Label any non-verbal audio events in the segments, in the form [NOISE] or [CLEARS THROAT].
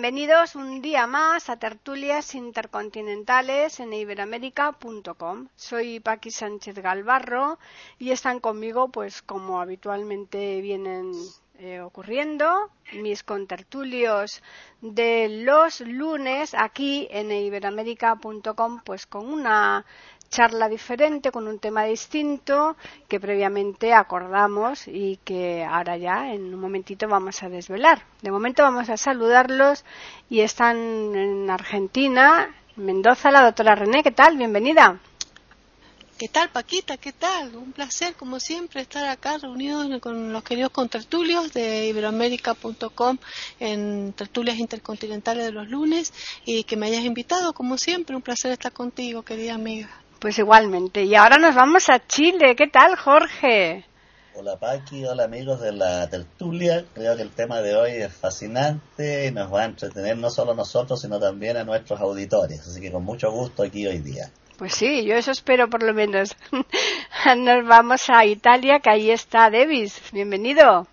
Bienvenidos un día más a Tertulias Intercontinentales en iberoamérica.com. Soy Paqui Sánchez Galvarro y están conmigo, pues como habitualmente vienen eh, ocurriendo, mis contertulios de los lunes aquí en iberoamérica.com, pues con una charla diferente, con un tema distinto que previamente acordamos y que ahora ya en un momentito vamos a desvelar. De momento vamos a saludarlos y están en Argentina, Mendoza, la doctora René. ¿Qué tal? Bienvenida. ¿Qué tal, Paquita? ¿Qué tal? Un placer, como siempre, estar acá reunidos con los queridos contertulios de iberoamérica.com en tertulias intercontinentales de los lunes y que me hayas invitado, como siempre. Un placer estar contigo, querida amiga. Pues igualmente. Y ahora nos vamos a Chile. ¿Qué tal, Jorge? Hola Paqui, hola amigos de la tertulia. Creo que el tema de hoy es fascinante y nos va a entretener no solo a nosotros, sino también a nuestros auditores. Así que con mucho gusto aquí hoy día. Pues sí, yo eso espero por lo menos. [LAUGHS] Nos vamos a Italia, que ahí está Davis. Bienvenido.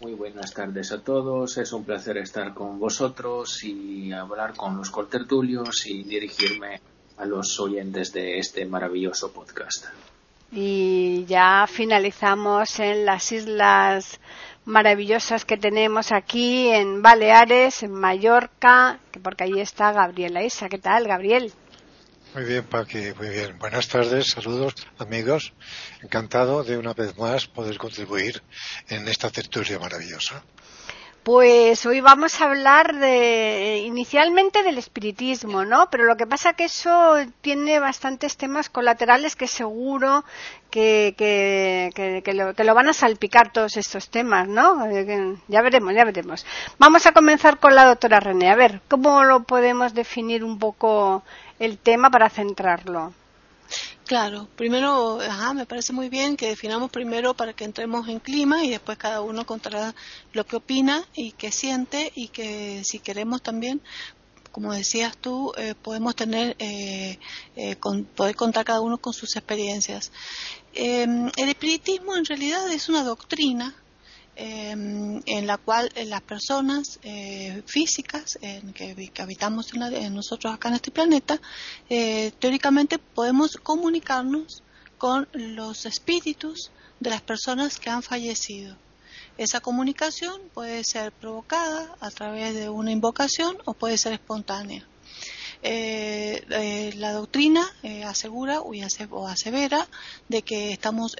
Muy buenas tardes a todos. Es un placer estar con vosotros y hablar con los coltertulios y dirigirme a los oyentes de este maravilloso podcast. Y ya finalizamos en las islas maravillosas que tenemos aquí en Baleares, en Mallorca, porque ahí está Gabriela Isa. ¿Qué tal, Gabriel? Muy bien, Paqui, muy bien. Buenas tardes, saludos, amigos. Encantado de una vez más poder contribuir en esta tertulia maravillosa. Pues hoy vamos a hablar de, inicialmente del espiritismo, ¿no? Pero lo que pasa que eso tiene bastantes temas colaterales que seguro que, que, que, lo, que lo van a salpicar todos estos temas, ¿no? Eh, ya veremos, ya veremos. Vamos a comenzar con la doctora René. A ver, ¿cómo lo podemos definir un poco el tema para centrarlo? Claro, primero, ajá, me parece muy bien que definamos primero para que entremos en clima y después cada uno contará lo que opina y qué siente y que si queremos también, como decías tú, eh, podemos tener, eh, eh, con, poder contar cada uno con sus experiencias. el espiritismo en realidad es una doctrina Em, en la cual las personas eh, físicas que, habitamos en, nosotros acá en este planeta, eh, teóricamente podemos comunicarnos con los espíritus de las personas que han fallecido. Esa comunicación puede ser provocada a través de una invocación o puede ser espontánea. Eh, eh, la doctrina eh, asegura o, asevera de que estamos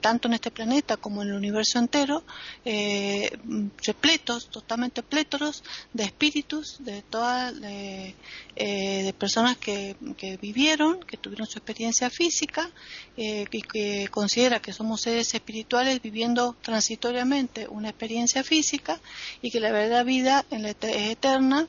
tanto en este planeta como en el universo entero repletos, totalmente plétoros de espíritus de todas de, personas que, vivieron, que tuvieron su experiencia física y que considera que somos seres espirituales viviendo transitoriamente una experiencia física y que la verdadera vida es eterna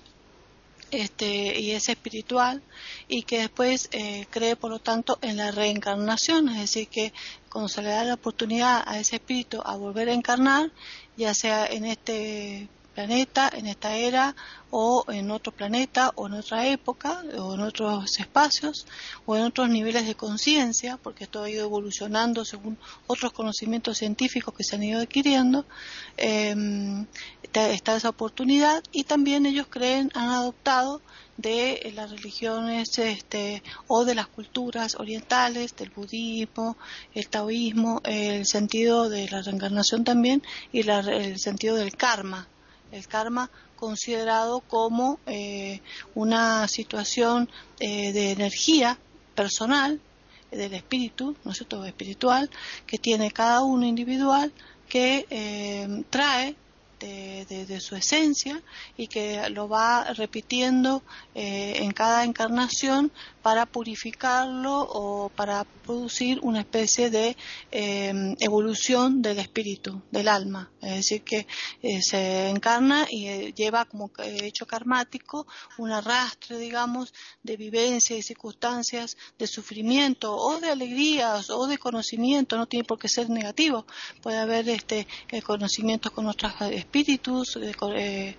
este, y es espiritual y que después eh, cree por lo tanto en la reencarnación, es decir, que cuando se le da la oportunidad a ese espíritu a volver a encarnar, ya sea en este planeta, en esta era, o en otro planeta, o en otra época, o en otros espacios, o en otros niveles de conciencia, porque esto ha ido evolucionando según otros conocimientos científicos que se han ido adquiriendo, em, está esa oportunidad y también ellos creen, han adoptado de las religiones este, o de las culturas orientales, del budismo, el taoísmo, el sentido de la reencarnación también y el sentido del karma, el karma considerado como eh, una situación eh, de energía personal del espíritu, ¿no es cierto?, espiritual, que tiene cada uno individual, que eh, trae de, su esencia y que lo va repitiendo en cada encarnación para purificarlo o para producir una especie de em, evolución del espíritu, del alma. Es decir, que eh, se encarna y eh, lleva como hecho karmático un arrastre, digamos, de vivencias y circunstancias de sufrimiento o de alegrías o de conocimiento, no tiene por qué ser negativo. Puede haber este conocimientos con otros espíritus, eh,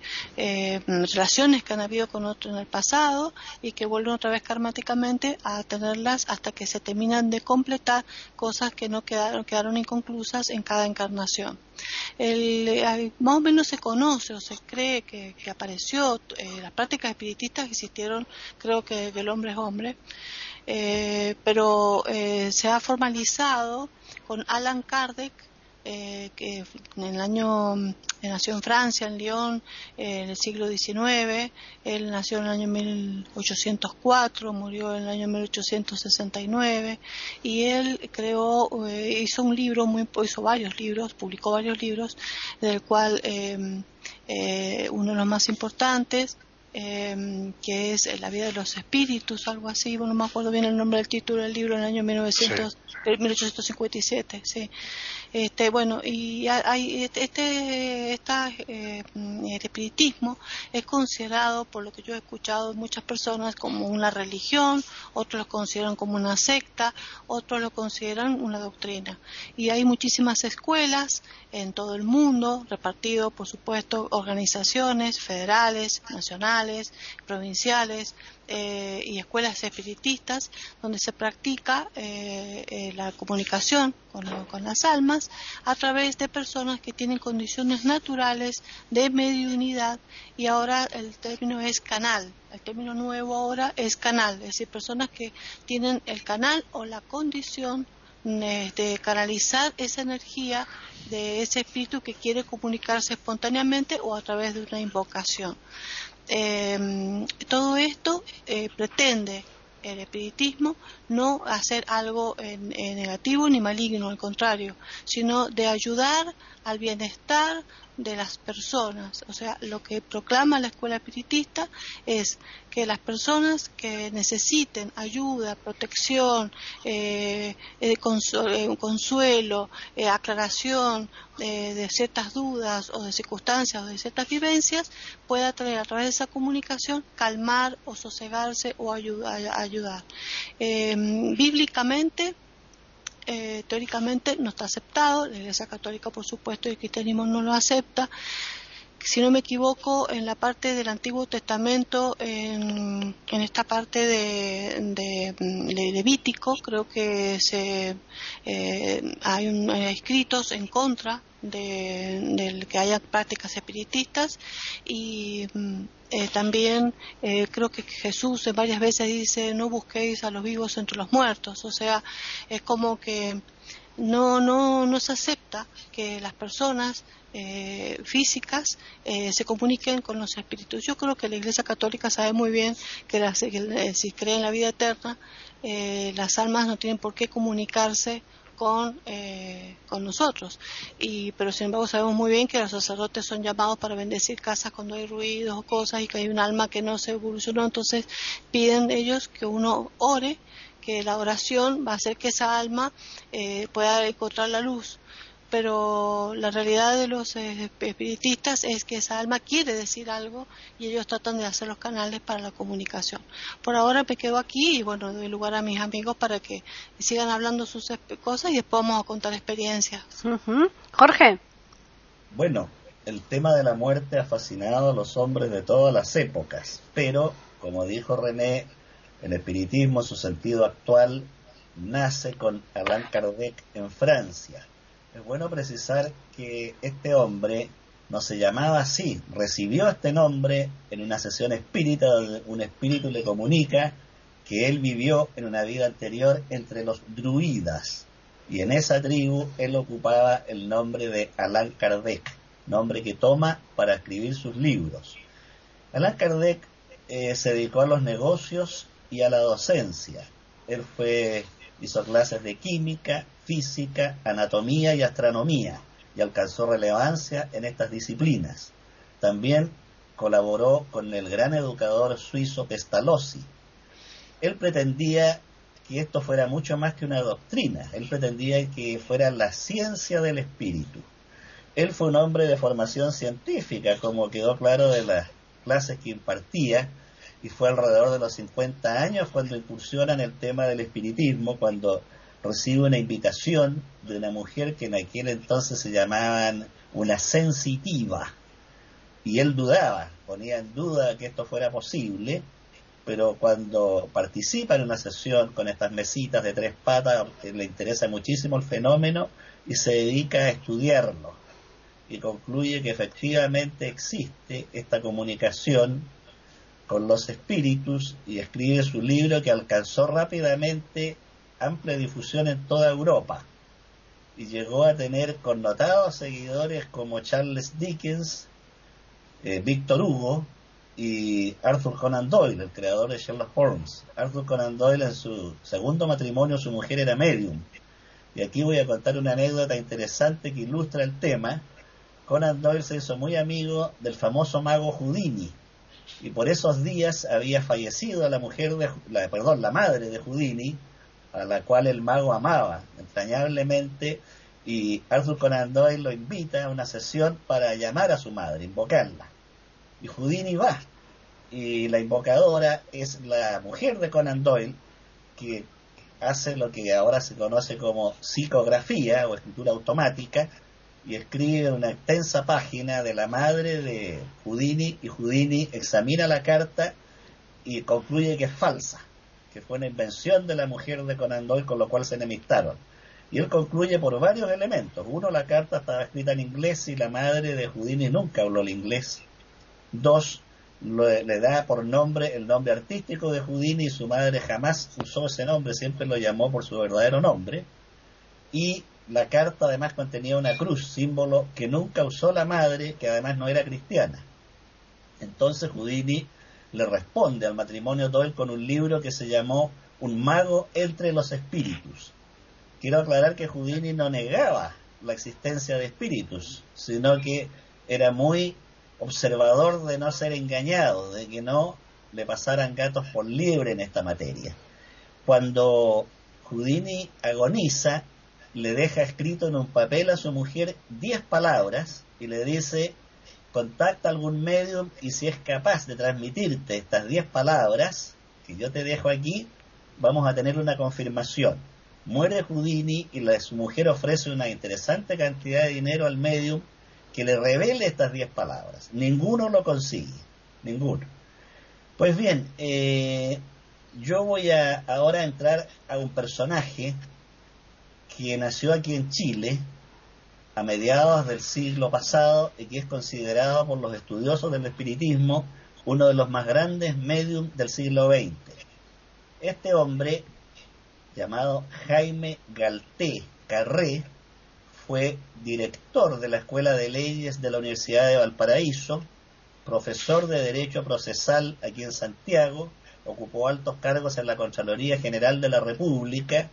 relaciones que han habido con otros en el pasado y que vuelven otra vez karmáticamente a tenerlas hasta que se terminan de completar cosas que no quedaron, quedaron inconclusas en cada encarnación. Más o menos se conoce o se cree que, apareció, eh, las prácticas espiritistas existieron, creo que, el hombre es hombre, eh, pero eh, se ha formalizado con Alan Kardec eh, que en el año nació en Francia, en Lyon, en el siglo XIX, él nació en el año 1804, murió en el año 1869 y él creó, eh, hizo un libro, muy, hizo varios libros, publicó varios libros, del cual eh, uno de los más importantes que es La vida de los espíritus, algo así, bueno, no me acuerdo bien el nombre del título del libro en el año 1900, 1857, sí. Este, bueno, y hay, este, este, eh, el espiritismo es considerado, por lo que yo he escuchado de muchas personas, como una religión, otros lo consideran como una secta, otros lo consideran una doctrina. Y hay muchísimas escuelas en todo el mundo, repartido, por supuesto, organizaciones federales, nacionales, provinciales, eh, y escuelas espiritistas donde se practica eh, eh, la comunicación con, las almas a través de personas que tienen condiciones naturales de mediunidad y ahora el término es canal. El término nuevo ahora es canal, es decir, personas que tienen el canal o la condición de canalizar esa energía de ese espíritu que quiere comunicarse espontáneamente o a través de una invocación. Eh, todo esto eh, pretende el espiritismo no hacer algo negativo ni maligno, al contrario, sino de ayudar al bienestar de las personas. O sea, lo que proclama la escuela espiritista es que las personas que necesiten ayuda, protección, eh, eh, eh consuelo, eh, aclaración de ciertas dudas o de circunstancias o de ciertas vivencias, pueda traer a través de esa comunicación calmar o sosegarse o ayudar. bíblicamente, eh, teóricamente no está aceptado, la Iglesia Católica por supuesto y el cristianismo no lo acepta. Si no me equivoco, en la parte del Antiguo Testamento, en, esta parte de, de, Levítico, creo que se, eh, hay un, escritos en contra de, que haya prácticas espiritistas y mm, eh, también eh, creo que Jesús varias veces dice no busquéis a los vivos entre los muertos, o sea, es como que no, no, no se acepta que las personas eh, físicas se comuniquen con los espíritus. Yo creo que la Iglesia Católica sabe muy bien que, si cree en la vida eterna, las almas no tienen por qué comunicarse con, eh, con nosotros. Y, pero sin embargo sabemos muy bien que los sacerdotes son llamados para bendecir casas cuando hay ruidos o cosas y que hay un alma que no se evolucionó. Entonces piden ellos que uno ore, que la oración va a hacer que esa alma eh, pueda encontrar la luz pero la realidad de los eh, espiritistas es que esa alma quiere decir algo y ellos tratan de hacer los canales para la comunicación. Por ahora me quedo aquí y bueno, doy lugar a mis amigos para que sigan hablando sus cosas y después vamos a contar experiencias. Jorge. Bueno, el tema de la muerte ha fascinado a los hombres de todas las épocas, pero, como dijo René, el espiritismo, en su sentido actual, nace con Alain Kardec en Francia es bueno precisar que este hombre no se llamaba así, recibió este nombre en una sesión espírita donde un espíritu le comunica que él vivió en una vida anterior entre los druidas y en esa tribu él ocupaba el nombre de Allan Kardec, nombre que toma para escribir sus libros. Allan Kardec eh, se dedicó a los negocios y a la docencia. Él fue hizo clases de química, física, anatomía y astronomía. y alcanzó relevancia en estas disciplinas. También colaboró con el gran educador suizo Pestalozzi. Él pretendía que esto fuera mucho más que una doctrina, él pretendía que fuera la ciencia del espíritu. Él fue un hombre de formación científica, como quedó claro de las clases que impartía, y fue alrededor de los 50 años cuando incursiona en el tema del espiritismo, cuando recibe una invitación de una mujer que en aquel entonces se llamaban una sensitiva. Y él dudaba, ponía en duda que esto fuera posible, pero cuando participa en una sesión con estas mesitas de tres patas, le interesa muchísimo el fenómeno y se dedica a estudiarlo. Y concluye que efectivamente existe esta comunicación con los espíritus y escribe su libro que alcanzó rápidamente amplia difusión en toda Europa y llegó a tener connotados seguidores como Charles Dickens, eh, Víctor Hugo y Arthur Conan Doyle, el creador de Sherlock Holmes. Arthur Conan Doyle en su segundo matrimonio su mujer era medium. Y aquí voy a contar una anécdota interesante que ilustra el tema. Conan Doyle se hizo muy amigo del famoso mago Houdini, y por esos días había fallecido la mujer de, la, perdón, la madre de Houdini, a la cual el mago amaba entrañablemente, y Arthur Conan Doyle lo invita a una sesión para llamar a su madre, invocarla. Y Houdini va, y la invocadora es la mujer de Conan Doyle, que hace lo que ahora se conoce como psicografía o escritura automática, y escribe una extensa página de la madre de Houdini y Houdini examina la carta y concluye que es falsa, que fue una invención de la mujer de Conan Doyle con lo cual se enemistaron. Y él concluye por varios elementos. Uno, la carta estaba escrita en inglés y la madre de Houdini nunca habló el inglés. Dos, le da por nombre el nombre artístico de Houdini y su madre jamás usó ese nombre, siempre lo llamó por su verdadero nombre. Y la carta además contenía una cruz, símbolo que nunca usó la madre, que además no era cristiana. Entonces Houdini le responde al matrimonio Doyle con un libro que se llamó Un mago entre los espíritus. Quiero aclarar que Houdini no negaba la existencia de espíritus, sino que era muy observador de no ser engañado, de que no le pasaran gatos por liebre en esta materia. Cuando Houdini agoniza, le deja escrito en un papel a su mujer diez palabras y le dice, contacta algún medium y si es capaz de transmitirte estas diez palabras que yo te dejo aquí, vamos a tener una confirmación. Muere Houdini y la, su mujer ofrece una interesante cantidad de dinero al medium que le revele estas diez palabras. Ninguno lo consigue, ninguno. Pues bien, eh, yo voy a ahora entrar a un personaje que nació aquí en Chile a mediados del siglo pasado y que es considerado por los estudiosos del espiritismo uno de los más grandes mediums del siglo XX. Este hombre, llamado Jaime Galté Carré, fue director de la Escuela de Leyes de la Universidad de Valparaíso, profesor de Derecho Procesal aquí en Santiago, ocupó altos cargos en la Contraloría General de la República,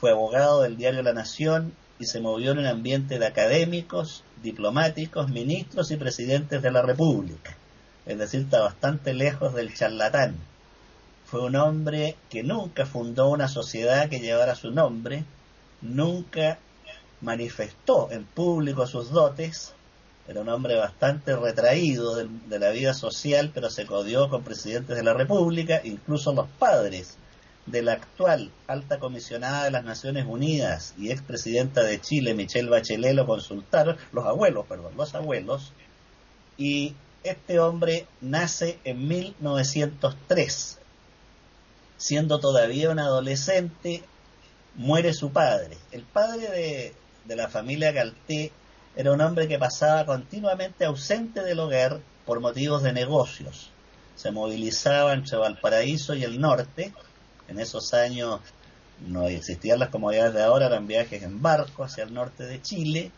fue abogado del diario La Nación y se movió en un ambiente de académicos, diplomáticos, ministros y presidentes de la República. Es decir, está bastante lejos del charlatán. Fue un hombre que nunca fundó una sociedad que llevara su nombre, nunca manifestó en público sus dotes, era un hombre bastante retraído de, la vida social, pero se codió con presidentes de la República, incluso los padres de la actual alta comisionada de las Naciones Unidas y expresidenta de Chile, Michelle Bachelet, lo consultaron, los abuelos, perdón, los abuelos, y este hombre nace en 1903. Siendo todavía un adolescente, muere su padre. El padre de, de la familia Galté era un hombre que pasaba continuamente ausente del hogar por motivos de negocios. Se movilizaba entre Valparaíso y el norte, en esos años no existían las comodidades de ahora, eran viajes en barco hacia el norte de Chile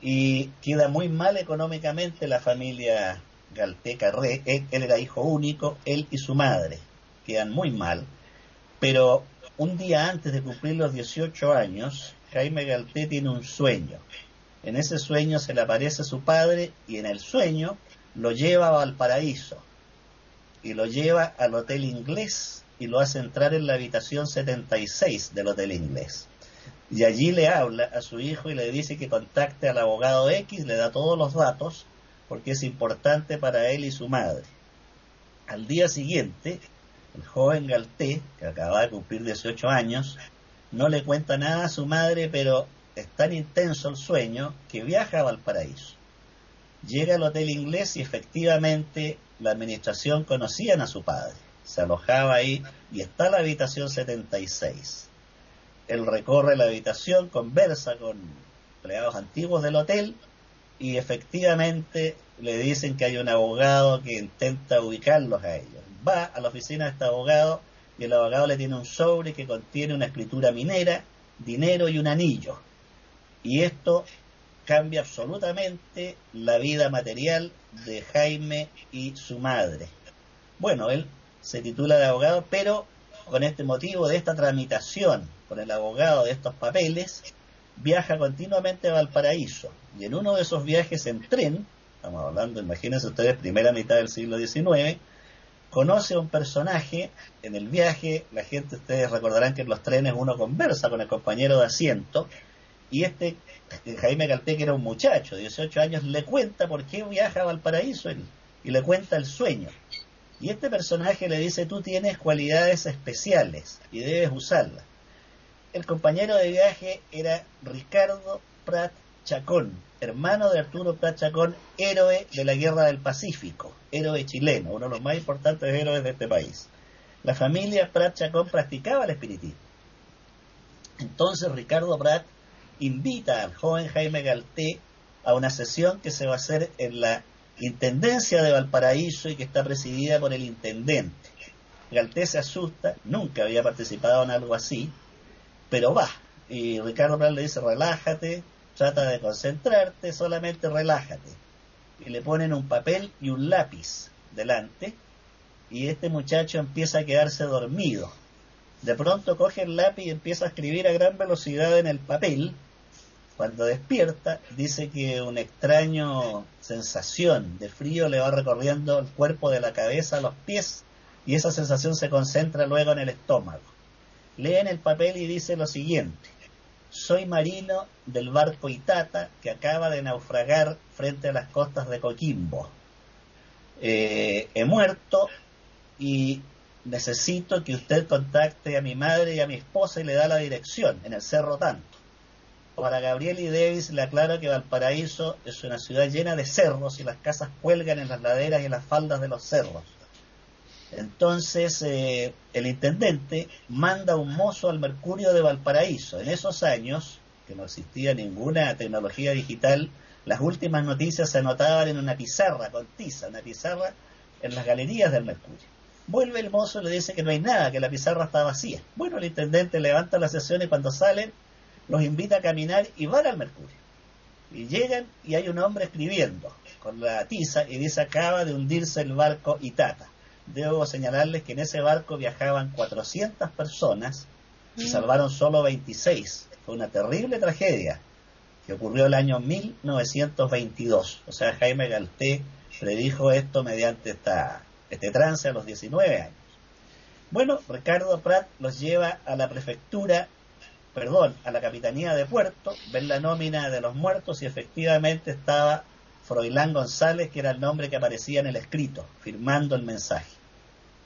y queda muy mal económicamente la familia Galteca Re, él, él, era hijo único, él y su madre, quedan muy mal, pero un día antes de cumplir los 18 años, Jaime Galté tiene un sueño. En ese sueño se le aparece su padre y en el sueño lo lleva a Valparaíso y lo lleva al hotel inglés y lo hace entrar en la habitación 76 del hotel inglés. Y allí le habla a su hijo y le dice que contacte al abogado X, le da todos los datos porque es importante para él y su madre. Al día siguiente, el joven Galté, que acaba de cumplir 18 años, no le cuenta nada a su madre, pero es tan intenso el sueño que viaja a Valparaíso. Llega al hotel inglés y efectivamente la administración conocían a su padre. Se alojaba ahí y está la habitación 76. Él recorre la habitación, conversa con empleados antiguos del hotel y efectivamente le dicen que hay un abogado que intenta ubicarlos a ellos. Va a la oficina de este abogado y el abogado le tiene un sobre que contiene una escritura minera, dinero y un anillo. Y esto cambia absolutamente la vida material de Jaime y su madre. Bueno, él se titula de abogado, pero con este motivo de esta tramitación con el abogado de estos papeles, viaja continuamente a Valparaíso. Y en uno de esos viajes en tren, estamos hablando, imagínense ustedes, primera mitad del siglo XIX, conoce a un personaje en el viaje, la gente, ustedes recordarán que en los trenes uno conversa con el compañero de asiento, y este Jaime Galté, que era un muchacho de 18 años, le cuenta por qué viaja a Valparaíso y le cuenta el sueño. Y este personaje le dice, tú tienes cualidades especiales y debes usarlas. El compañero de viaje era Ricardo Prat Chacón, hermano de Arturo Prat Chacón, héroe de la Guerra del Pacífico, héroe chileno, uno de los más importantes héroes de este país. La familia Prat Chacón practicaba el espiritismo. Entonces Ricardo Prat invita al joven Jaime Galté a una sesión que se va a hacer en la Intendencia de Valparaíso y que está presidida por el intendente. Galté se asusta, nunca había participado en algo así, pero va. Y Ricardo Prat le dice, relájate, trata de concentrarte, solamente relájate. Y le ponen un papel y un lápiz delante, y este muchacho empieza a quedarse dormido. De pronto coge el lápiz y empieza a escribir a gran velocidad en el papel. Cuando despierta, dice que una extraña sensación de frío le va recorriendo el cuerpo de la cabeza a los pies y esa sensación se concentra luego en el estómago leen el papel y dice lo siguiente. Soy marino del barco Itata que acaba de naufragar frente a las costas de Coquimbo. Eh, he muerto y necesito que usted contacte a mi madre y a mi esposa y le da la dirección en el Cerro Tanto. Para Gabriel y Davis le aclaro que Valparaíso es una ciudad llena de cerros y las casas cuelgan en las laderas y en las faldas de los cerros. Entonces eh, el intendente manda un mozo al Mercurio de Valparaíso. En esos años, que no existía ninguna tecnología digital, las últimas noticias se anotaban en una pizarra con tiza, una pizarra en las galerías del Mercurio. Vuelve el mozo y le dice que no hay nada, que la pizarra está vacía. Bueno, el intendente levanta la sesión y cuando salen los invita a caminar y van al Mercurio. Y llegan y hay un hombre escribiendo con la tiza y dice acaba de hundirse el barco Itata debo señalarles que en ese barco viajaban 400 personas y mm. salvaron solo 26. Fue una terrible tragedia que ocurrió el año 1922. O sea, Jaime Galté predijo esto mediante esta, este trance a los 19 años. Bueno, Ricardo Prat los lleva a la prefectura, perdón, a la capitanía de puerto, ven la nómina de los muertos y efectivamente estaba Froilán González, que era el nombre que aparecía en el escrito, firmando el mensaje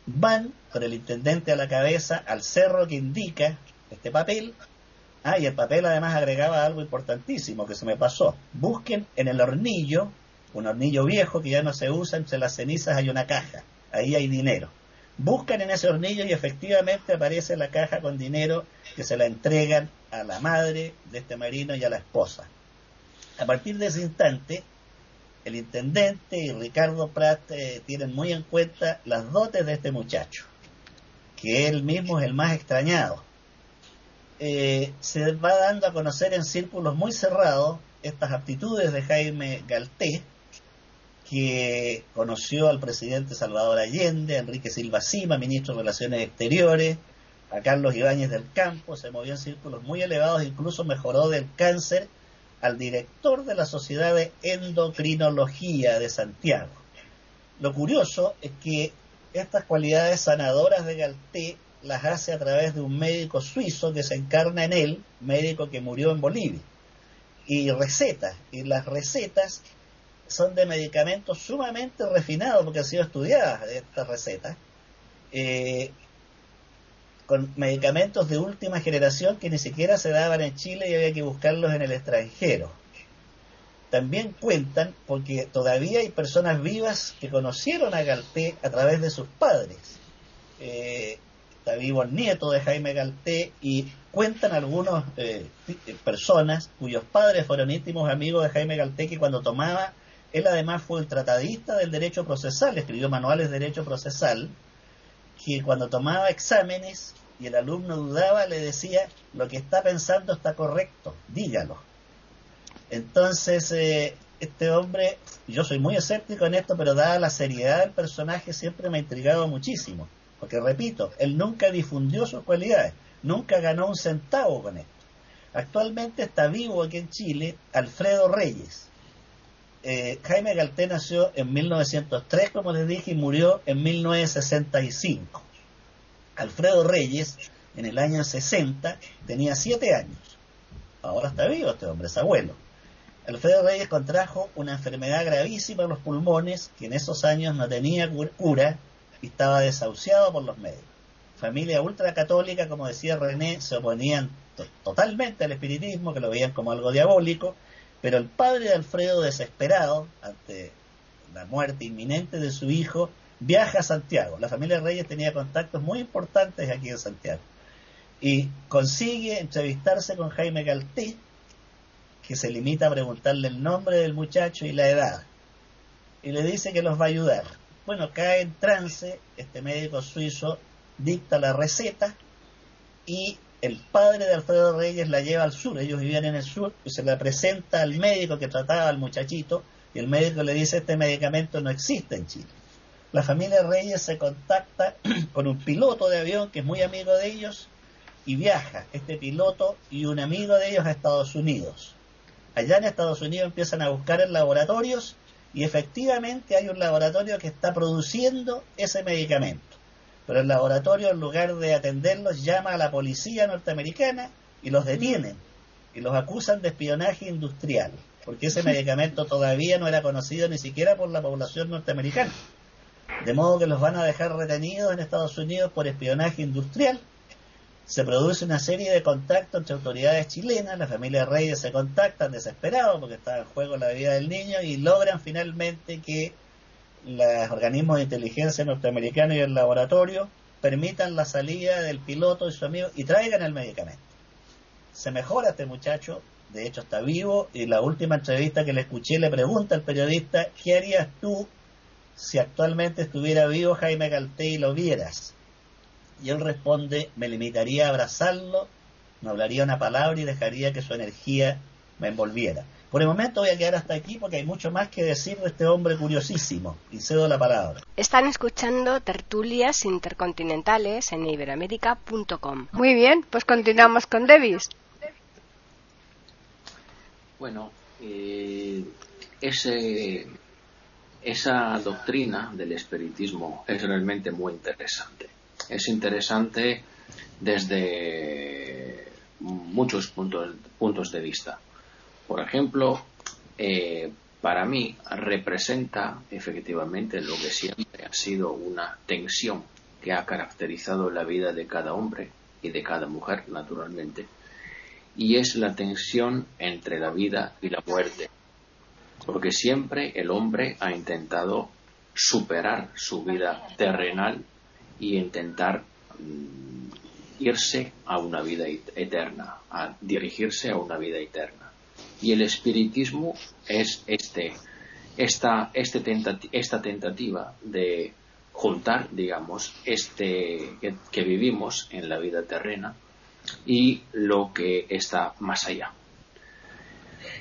van con el intendente a la cabeza al cerro que indica este papel. Ah, y el papel además agregaba algo importantísimo que se me pasó. Busquen en el hornillo, un hornillo viejo que ya no se usa, entre las cenizas hay una caja, ahí hay dinero. Buscan en ese hornillo y efectivamente aparece la caja con dinero que se la entregan a la madre de este marino y a la esposa. A partir de ese instante, el intendente y Ricardo Prat eh, tienen muy en cuenta las dotes de este muchacho, que él mismo es el más extrañado. Eh, se va dando a conocer en círculos muy cerrados estas aptitudes de Jaime Galté, que conoció al presidente Salvador Allende, a Enrique Silva Sima, ministro de Relaciones Exteriores, a Carlos Ibáñez del Campo, se movió en círculos muy elevados, incluso mejoró del cáncer al director de la Sociedad de Endocrinología de Santiago. Lo curioso es que estas cualidades sanadoras de Galté las hace a través de un médico suizo que se encarna en él, médico que murió en Bolivia. Y recetas, y las recetas son de medicamentos sumamente refinados, porque han sido estudiadas estas recetas, eh, con medicamentos de última generación que ni siquiera se daban en Chile y había que buscarlos en el extranjero. También cuentan, porque todavía hay personas vivas que conocieron a Galté a través de sus padres. Eh, está vivo el nieto de Jaime Galté y cuentan algunas eh, personas cuyos padres fueron íntimos amigos de Jaime Galté que cuando tomaba, él además fue el tratadista del derecho procesal, escribió manuales de derecho procesal, que cuando tomaba exámenes y el alumno dudaba le decía, lo que está pensando está correcto, dígalo. Entonces, eh, este hombre, yo soy muy escéptico en esto, pero dada la seriedad del personaje siempre me ha intrigado muchísimo. Porque repito, él nunca difundió sus cualidades, nunca ganó un centavo con esto. Actualmente está vivo aquí en Chile Alfredo Reyes. Eh, Jaime Galté nació en 1903, como les dije, y murió en 1965. Alfredo Reyes, en el año 60, tenía 7 años. Ahora está vivo este hombre, es abuelo. Alfredo Reyes contrajo una enfermedad gravísima en los pulmones que en esos años no tenía cura y estaba desahuciado por los medios. Familia ultracatólica, como decía René, se oponían totalmente al espiritismo, que lo veían como algo diabólico, pero el padre de Alfredo, desesperado ante la muerte inminente de su hijo, viaja a Santiago. La familia Reyes tenía contactos muy importantes aquí en Santiago y consigue entrevistarse con Jaime Galté, que se limita a preguntarle el nombre del muchacho y la edad, y le dice que los va a ayudar. Bueno, cae en trance, este médico suizo dicta la receta y el padre de Alfredo Reyes la lleva al sur, ellos vivían en el sur, y se la presenta al médico que trataba al muchachito, y el médico le dice, este medicamento no existe en Chile. La familia Reyes se contacta [CLEARS THROAT] con un piloto de avión que es muy amigo de ellos, y viaja este piloto y un amigo de ellos a Estados Unidos. Allá en Estados Unidos empiezan a buscar en laboratorios y efectivamente hay un laboratorio que está produciendo ese medicamento. Pero el laboratorio, en lugar de atenderlos, llama a la policía norteamericana y los detienen y los acusan de espionaje industrial, porque ese medicamento todavía no era conocido ni siquiera por la población norteamericana. De modo que los van a dejar retenidos en Estados Unidos por espionaje industrial se produce una serie de contactos entre autoridades chilenas, la familia Reyes se contactan desesperados porque está en juego la vida del niño y logran finalmente que los organismos de inteligencia norteamericanos y el laboratorio permitan la salida del piloto y su amigo y traigan el medicamento. Se mejora este muchacho, de hecho está vivo, y la última entrevista que le escuché le pregunta al periodista, ¿qué harías tú si actualmente estuviera vivo Jaime Galté y lo vieras? Y él responde, me limitaría a abrazarlo, no hablaría una palabra y dejaría que su energía me envolviera. Por el momento voy a quedar hasta aquí porque hay mucho más que decir de este hombre curiosísimo y cedo la palabra. Están escuchando tertulias intercontinentales en iberamérica.com. Muy bien, pues continuamos con Davis. Bueno, eh, ese, esa doctrina del espiritismo es realmente muy interesante es interesante desde muchos puntos, puntos de vista. Por ejemplo, eh, para mí representa efectivamente lo que siempre ha sido una tensión que ha caracterizado la vida de cada hombre y de cada mujer, naturalmente, y es la tensión entre la vida y la muerte, porque siempre el hombre ha intentado superar su vida terrenal y intentar mm, irse a una vida eterna, a dirigirse a una vida eterna. Y el espiritismo es este, esta, este esta tentativa de juntar, digamos, este que, vivimos en la vida terrena y lo que está más allá.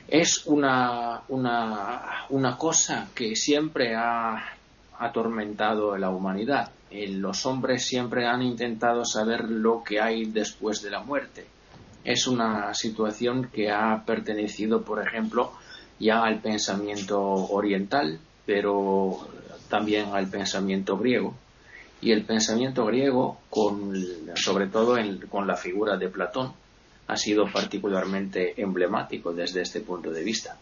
Es una, una, una cosa que siempre ha atormentado a la humanidad los hombres siempre han intentado saber lo que hay después de la muerte es una situación que ha pertenecido, por ejemplo, ya al pensamiento oriental, pero también al pensamiento griego. Y el pensamiento griego, con, sobre todo con la figura de Platón, ha sido particularmente emblemático desde este punto de vista.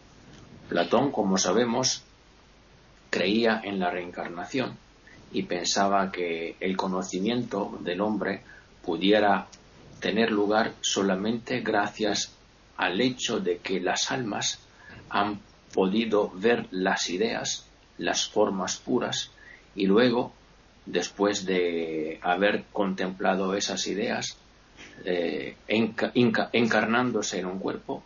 Platón, como sabemos, creía en la reencarnación y pensaba que el conocimiento del hombre pudiera tener lugar solamente gracias al hecho de que las almas han podido ver las ideas, las formas puras, y luego, después de haber contemplado esas ideas, eh, encarnándose en un cuerpo,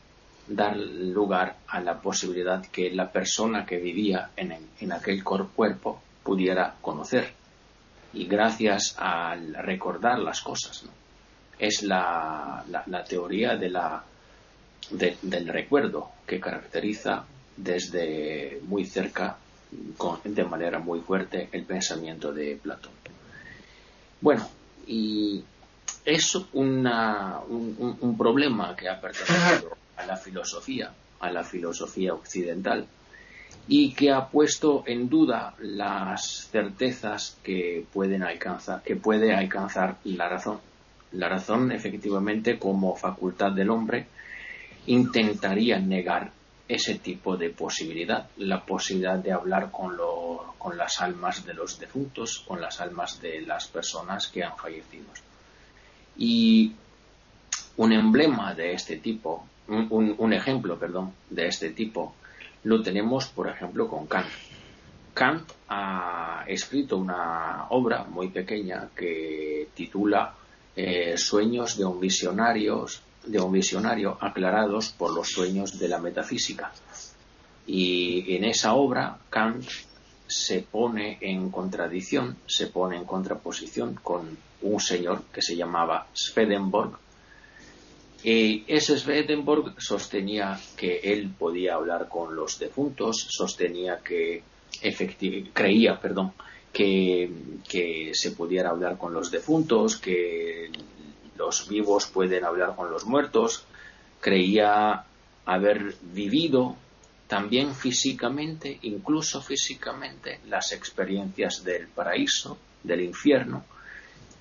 dar lugar a la posibilidad que la persona que vivía en, aquel cuerpo pudiera conocer. Y gracias al recordar las cosas, es la, teoría de la, del recuerdo que caracteriza desde muy cerca, de manera muy fuerte, el pensamiento de Platón. Bueno, y es una, un, problema que ha pertenecido a la filosofía, a la filosofía occidental, y que ha puesto en duda las certezas que pueden alcanzar, que puede alcanzar la razón. La razón, efectivamente, como facultad del hombre, intentaría negar ese tipo de posibilidad, la posibilidad de hablar con, con las almas de los defuntos, con las almas de las personas que han fallecido. Y un emblema de este tipo, un, ejemplo, perdón, de este tipo, lo tenemos, por ejemplo, con Kant. Kant ha escrito una obra muy pequeña que titula eh, Sueños de un visionario, de un visionario aclarados por los sueños de la metafísica. Y en esa obra Kant se pone en contradicción, se pone en contraposición con un señor que se llamaba Swedenborg. Y ese Swedenborg sostenía que él podía hablar con los defuntos, sostenía que creía, perdón, que, se pudiera hablar con los defuntos, que los vivos pueden hablar con los muertos, creía haber vivido también físicamente, incluso físicamente, las experiencias del paraíso, del infierno,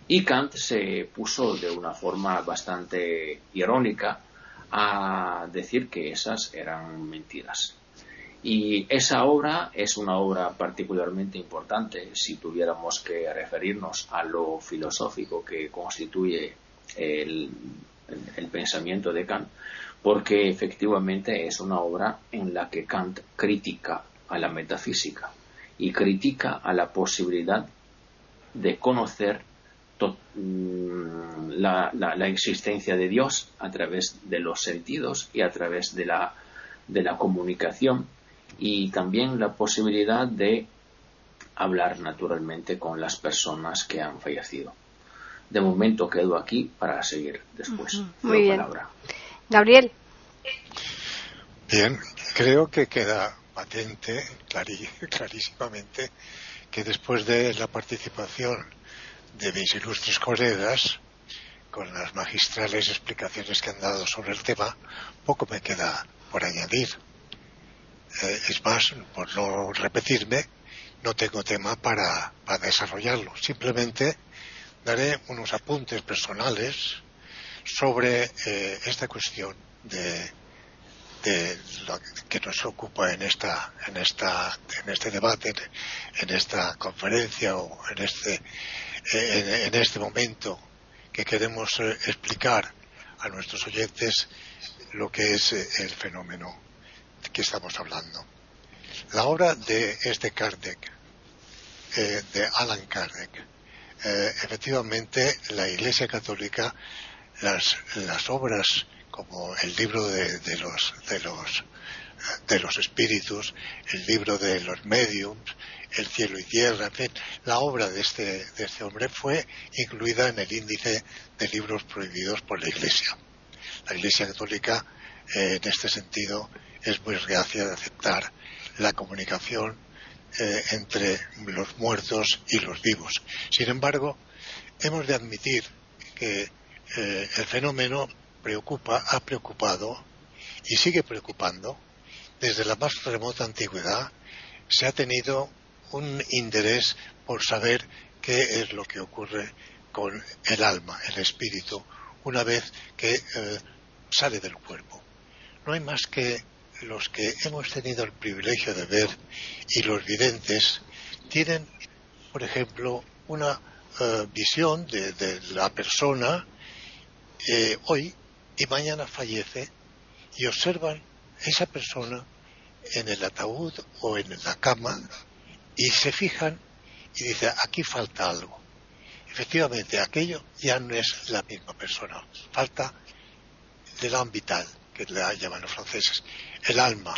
y Kant se puso de una forma bastante irónica a decir que esas eran mentiras. Y esa obra es una obra particularmente importante si tuviéramos que referirnos a lo filosófico que constituye el, pensamiento de Kant, porque efectivamente es una obra en la que Kant critica a la metafísica y critica a la posibilidad de conocer mm, la, existencia de Dios a través de los sentidos y a través de la, de la comunicación y también la posibilidad de hablar naturalmente con las personas que han fallecido. De momento quedo aquí para seguir después. Muy bien. Gabriel. Bien, creo que queda patente, [LAUGHS] clarísimamente, que después de la participación de mis ilustres colegas, con las magistrales explicaciones que han dado sobre el tema, poco me queda por añadir. Eh, es más, por no repetirme, no tengo tema para, desarrollarlo. Simplemente daré unos apuntes personales sobre eh, esta cuestión de, lo que nos ocupa en esta en esta en este debate en esta conferencia o en este en, este momento que queremos eh, explicar a nuestros oyentes lo que es el fenómeno que estamos hablando la obra de este Kardec de Alan Kardec efectivamente la Iglesia Católica las, las obras como el libro de, de, los, de, los, de los espíritus, el libro de los mediums, el cielo y tierra, en fin, la obra de este, de este hombre fue incluida en el índice de libros prohibidos por la Iglesia. La Iglesia Católica, eh, en este sentido, es muy reacia de aceptar la comunicación eh, entre los muertos y los vivos. Sin embargo, hemos de admitir que eh, el fenómeno preocupa, ha preocupado y sigue preocupando. Desde la más remota antigüedad se ha tenido un interés por saber qué es lo que ocurre con el alma, el espíritu, una vez que eh, sale del cuerpo. No hay más que los que hemos tenido el privilegio de ver y los videntes tienen, por ejemplo, una eh, visión de, la persona eh, hoy y mañana fallece y observan esa persona en el ataúd o en la cama y se fijan y dicen aquí falta algo. Efectivamente, aquello ya no es la misma persona, falta del alma vital, que le llaman los franceses. El alma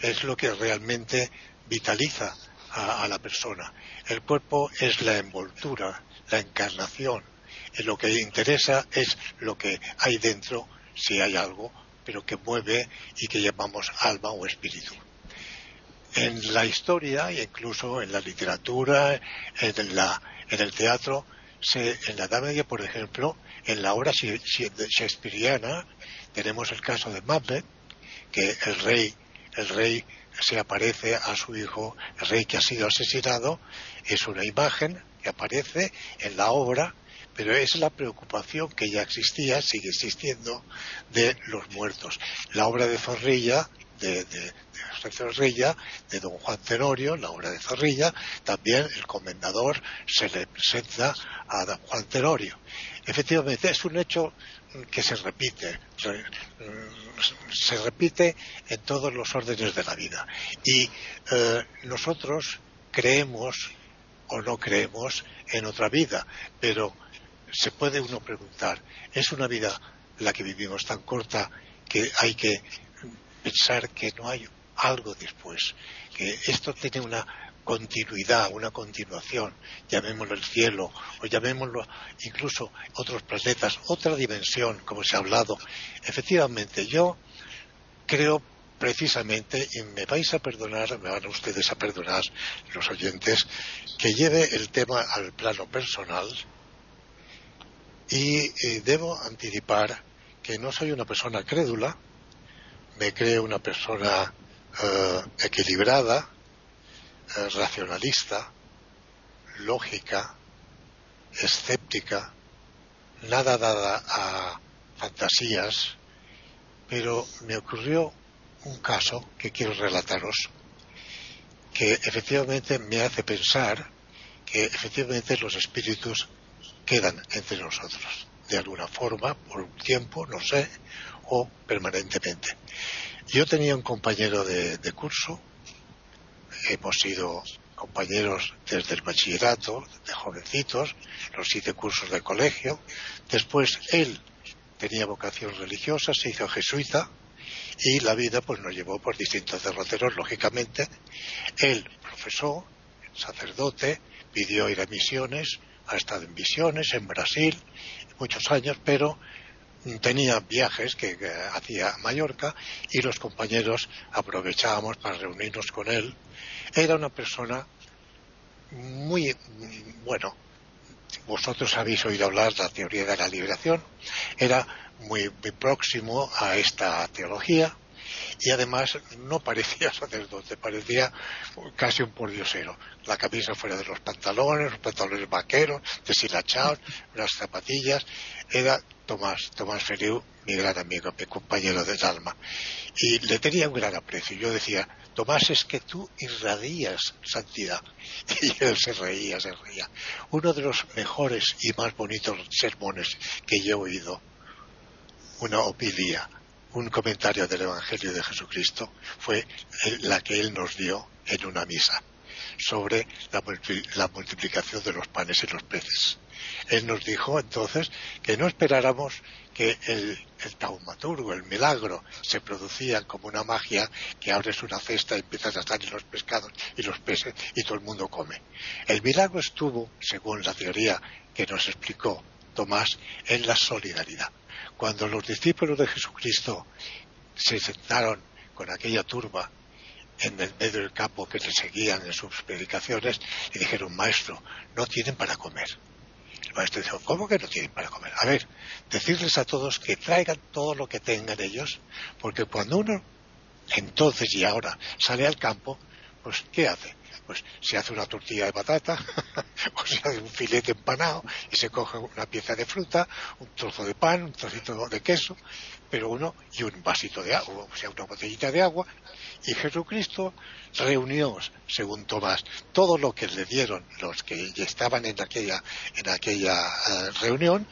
es lo que realmente vitaliza a, la persona. El cuerpo es la envoltura, la encarnación. Y lo que interesa es lo que hay dentro, si hay algo, pero que mueve y que llamamos alma o espíritu. En la historia e incluso en la literatura, en, la, en el teatro, en la Edad Media, por ejemplo, en la obra shakespeariana, tenemos el caso de Macbeth, que el rey, el rey se aparece a su hijo, el rey que ha sido asesinado, es una imagen que aparece en la obra, pero es la preocupación que ya existía, sigue existiendo, de los muertos. La obra de Zorrilla, de, de, Zorrilla, de don Juan Tenorio, la obra de Zorrilla, también el comendador se le presenta a don Juan Tenorio. Efectivamente, es un hecho que se repite, se repite en todos los órdenes de la vida. Y eh, nosotros creemos o no creemos en otra vida, pero se puede uno preguntar, ¿es una vida la que vivimos tan corta que hay que pensar que no hay algo después? Que esto tiene una continuidad, una continuación, llamémoslo el cielo o llamémoslo incluso otros planetas, otra dimensión, como se ha hablado. Efectivamente, yo creo precisamente, y me vais a perdonar, me van ustedes a perdonar los oyentes, que lleve el tema al plano personal y, debo anticipar que no soy una persona crédula, me creo una persona eh, equilibrada, eh, racionalista, lógica, escéptica, nada dada a fantasías, pero me ocurrió un caso que quiero relataros, que efectivamente me hace pensar que efectivamente los espíritus quedan entre nosotros, de alguna forma, por un tiempo, no sé, o permanentemente. Yo tenía un compañero de curso hemos sido compañeros desde el bachillerato, de jovencitos, los siete cursos de colegio. Después él tenía vocación religiosa, se hizo jesuita y la vida pues nos llevó por distintos derroteros, lógicamente. Él profesó, sacerdote, pidió ir a misiones, ha estado en misiones en Brasil muchos años, pero tenía viajes que, hacía a Mallorca y los compañeros aprovechábamos para reunirnos con él. Era una persona muy, bueno, vosotros habéis oído hablar de la teoría de la liberación, era muy, muy próximo a esta teología y además no parecía [LAUGHS] sacerdote, parecía casi un pordiosero. La camisa fuera de los pantalones, los pantalones vaqueros, deshilachados, unas zapatillas. Era Tomás, Tomás mi gran amigo, mi compañero del alma. Y le tenía un gran aprecio. Yo decía, Tomás, es que tú irradias santidad. [LAUGHS] Y él se reía, se reía. Uno de los mejores y más bonitos sermones que yo he oído, una opilía, un comentario del Evangelio de Jesucristo, fue la que él nos dio en una misa sobre la multiplicación de los panes y los peces. Él nos dijo entonces que no esperáramos que el, taumaturgo, el milagro, se producía como una magia que abres una cesta y empiezas a salir los pescados y los peces y todo el mundo come. El milagro estuvo, según la teoría que nos explicó Tomás, en la solidaridad. Cuando los discípulos de Jesucristo se sentaron con aquella turba en el medio del campo que le seguían en sus predicaciones y dijeron, maestro, no tienen para comer El maestro dijo, ¿cómo que no tienen para comer? A ver, decirles a todos que traigan todo lo que tengan ellos, porque cuando uno entonces y ahora sale al campo, pues ¿qué hace? Pues se hace una tortilla de patata [LAUGHS] o se hace un filete empanado y se coge una pieza de fruta, un trozo de pan, un trocito de queso, pero uno y un vasito de agua, o sea, una botellita de agua. Y Jesucristo reunió, según Tomás, todo lo que le dieron los que estaban en aquella, en aquella eh, reunión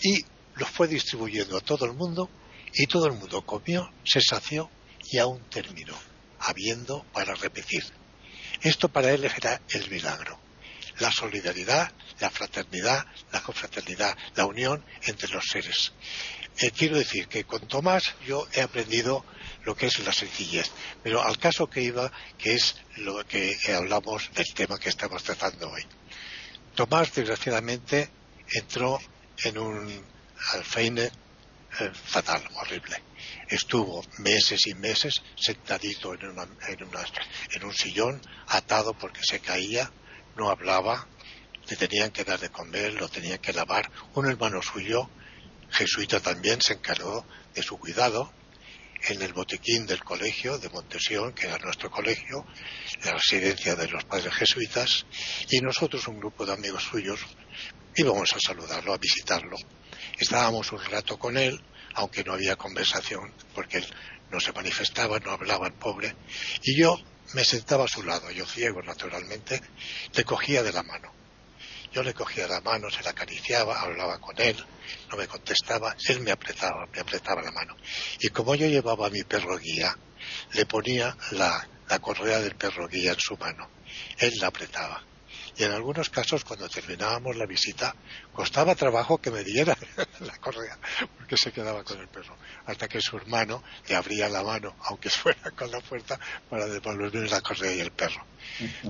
y los fue distribuyendo a todo el mundo y todo el mundo comió, se sació y aún terminó, habiendo para repetir. Esto para él era el milagro. La solidaridad, la fraternidad, la confraternidad, la unión entre los seres. Eh, quiero decir que con Tomás yo he aprendido lo que es la sencillez, pero al caso que iba, que es lo que hablamos del tema que estamos tratando hoy. Tomás, desgraciadamente, entró en un alfeine eh, fatal, horrible estuvo meses y meses sentadito en, en, un sillón, atado porque se caía, no hablaba, le tenían que dar de comer, lo tenían que lavar. Un hermano suyo, jesuita también, se encargó de su cuidado en el botiquín del colegio de Montesión, que era nuestro colegio, la residencia de los padres jesuitas, y nosotros, un grupo de amigos suyos, íbamos a saludarlo, a visitarlo. Estábamos un rato con él, aunque no había conversación, porque él no se manifestaba, no hablaba el pobre, y yo me sentaba a su lado, yo ciego naturalmente, le cogía de la mano. Yo le cogía la mano, se la acariciaba, hablaba con él, no me contestaba, él me apretaba, me apretaba la mano. Y como yo llevaba a mi perro guía, le ponía la, la correa del perro guía en su mano. Él la apretaba y en algunos casos cuando terminábamos la visita costaba trabajo que me diera [LAUGHS] la correa porque se quedaba con el perro hasta que su hermano le abría la mano aunque fuera con la fuerza para devolverme la correa y el perro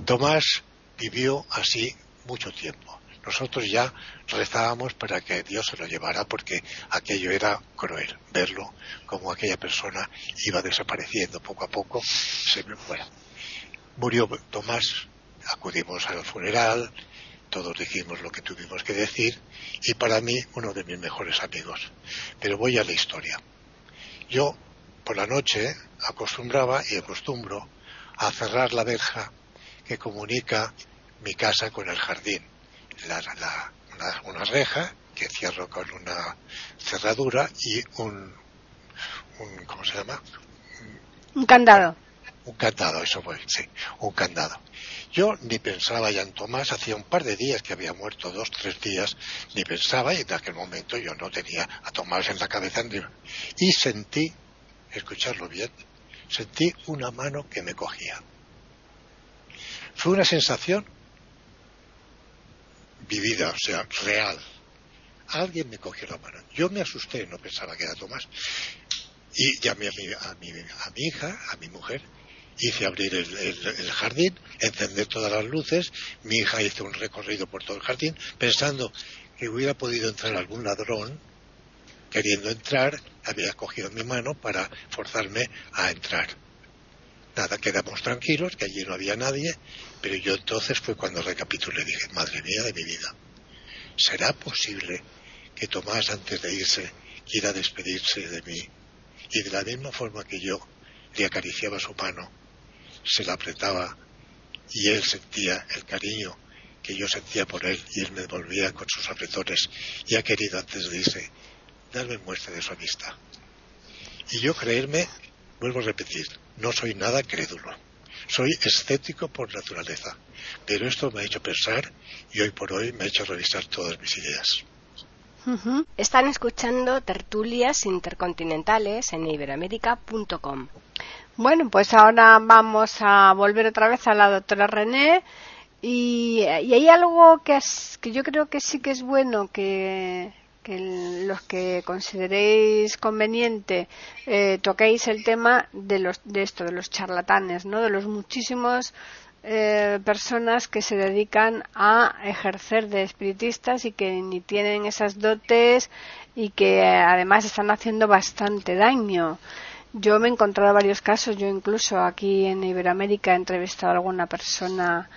Tomás vivió así mucho tiempo nosotros ya rezábamos para que Dios se lo llevara porque aquello era cruel verlo como aquella persona iba desapareciendo poco a poco se me murió Tomás acudimos al funeral, todos dijimos lo que tuvimos que decir y para mí uno de mis mejores amigos. Pero voy a la historia. Yo por la noche acostumbraba y acostumbro a cerrar la verja que comunica mi casa con el jardín. una, reja que cierro con una cerradura y un, un ¿cómo se llama? Un candado. Un candado, eso fue, sí, un candado. Yo ni pensaba ya en Tomás, hacía un par de días que había muerto, dos, tres días, ni pensaba y en aquel momento yo no tenía a Tomás en la cabeza. Y sentí, escucharlo bien, sentí una mano que me cogía. Fue una sensación vivida, o sea, real. Alguien me cogió la mano. Yo me asusté, no pensaba que era Tomás. Y llamé a mi, a mi, a mi hija, a mi mujer, hice abrir el, jardín, encender todas las luces, mi hija hizo un recorrido por todo el jardín pensando que hubiera podido entrar algún ladrón queriendo entrar, había cogido mi mano para forzarme a entrar. Nada, quedamos tranquilos, que allí no había nadie, pero yo entonces fue cuando recapitulé, dije, madre mía de mi vida, ¿será posible que Tomás antes de irse quiera despedirse de mí? Y de la misma forma que yo le acariciaba su mano, se la apretaba y él sentía el cariño que yo sentía por él y él me devolvía con sus apretones y ha querido antes de irse darme muestra de su amistad. Y yo creerme, vuelvo a repetir, no soy nada crédulo. Soy escéptico por naturaleza, pero esto me ha hecho pensar y hoy por hoy me ha hecho revisar todas mis ideas. Están escuchando tertulias intercontinentales en iberoamérica.com. Bueno, pues ahora vamos a volver otra vez a la doctora René y, hay algo que, es, que yo creo que sí que es bueno que, los que consideréis conveniente eh, toquéis el tema de, los, de esto, de los charlatanes, ¿no? de los muchísimos eh, personas que se dedican a ejercer de espiritistas y que ni tienen esas dotes y que además están haciendo bastante daño. Yo me he encontrado varios casos, yo incluso aquí en Iberoamérica he entrevistado a alguna persona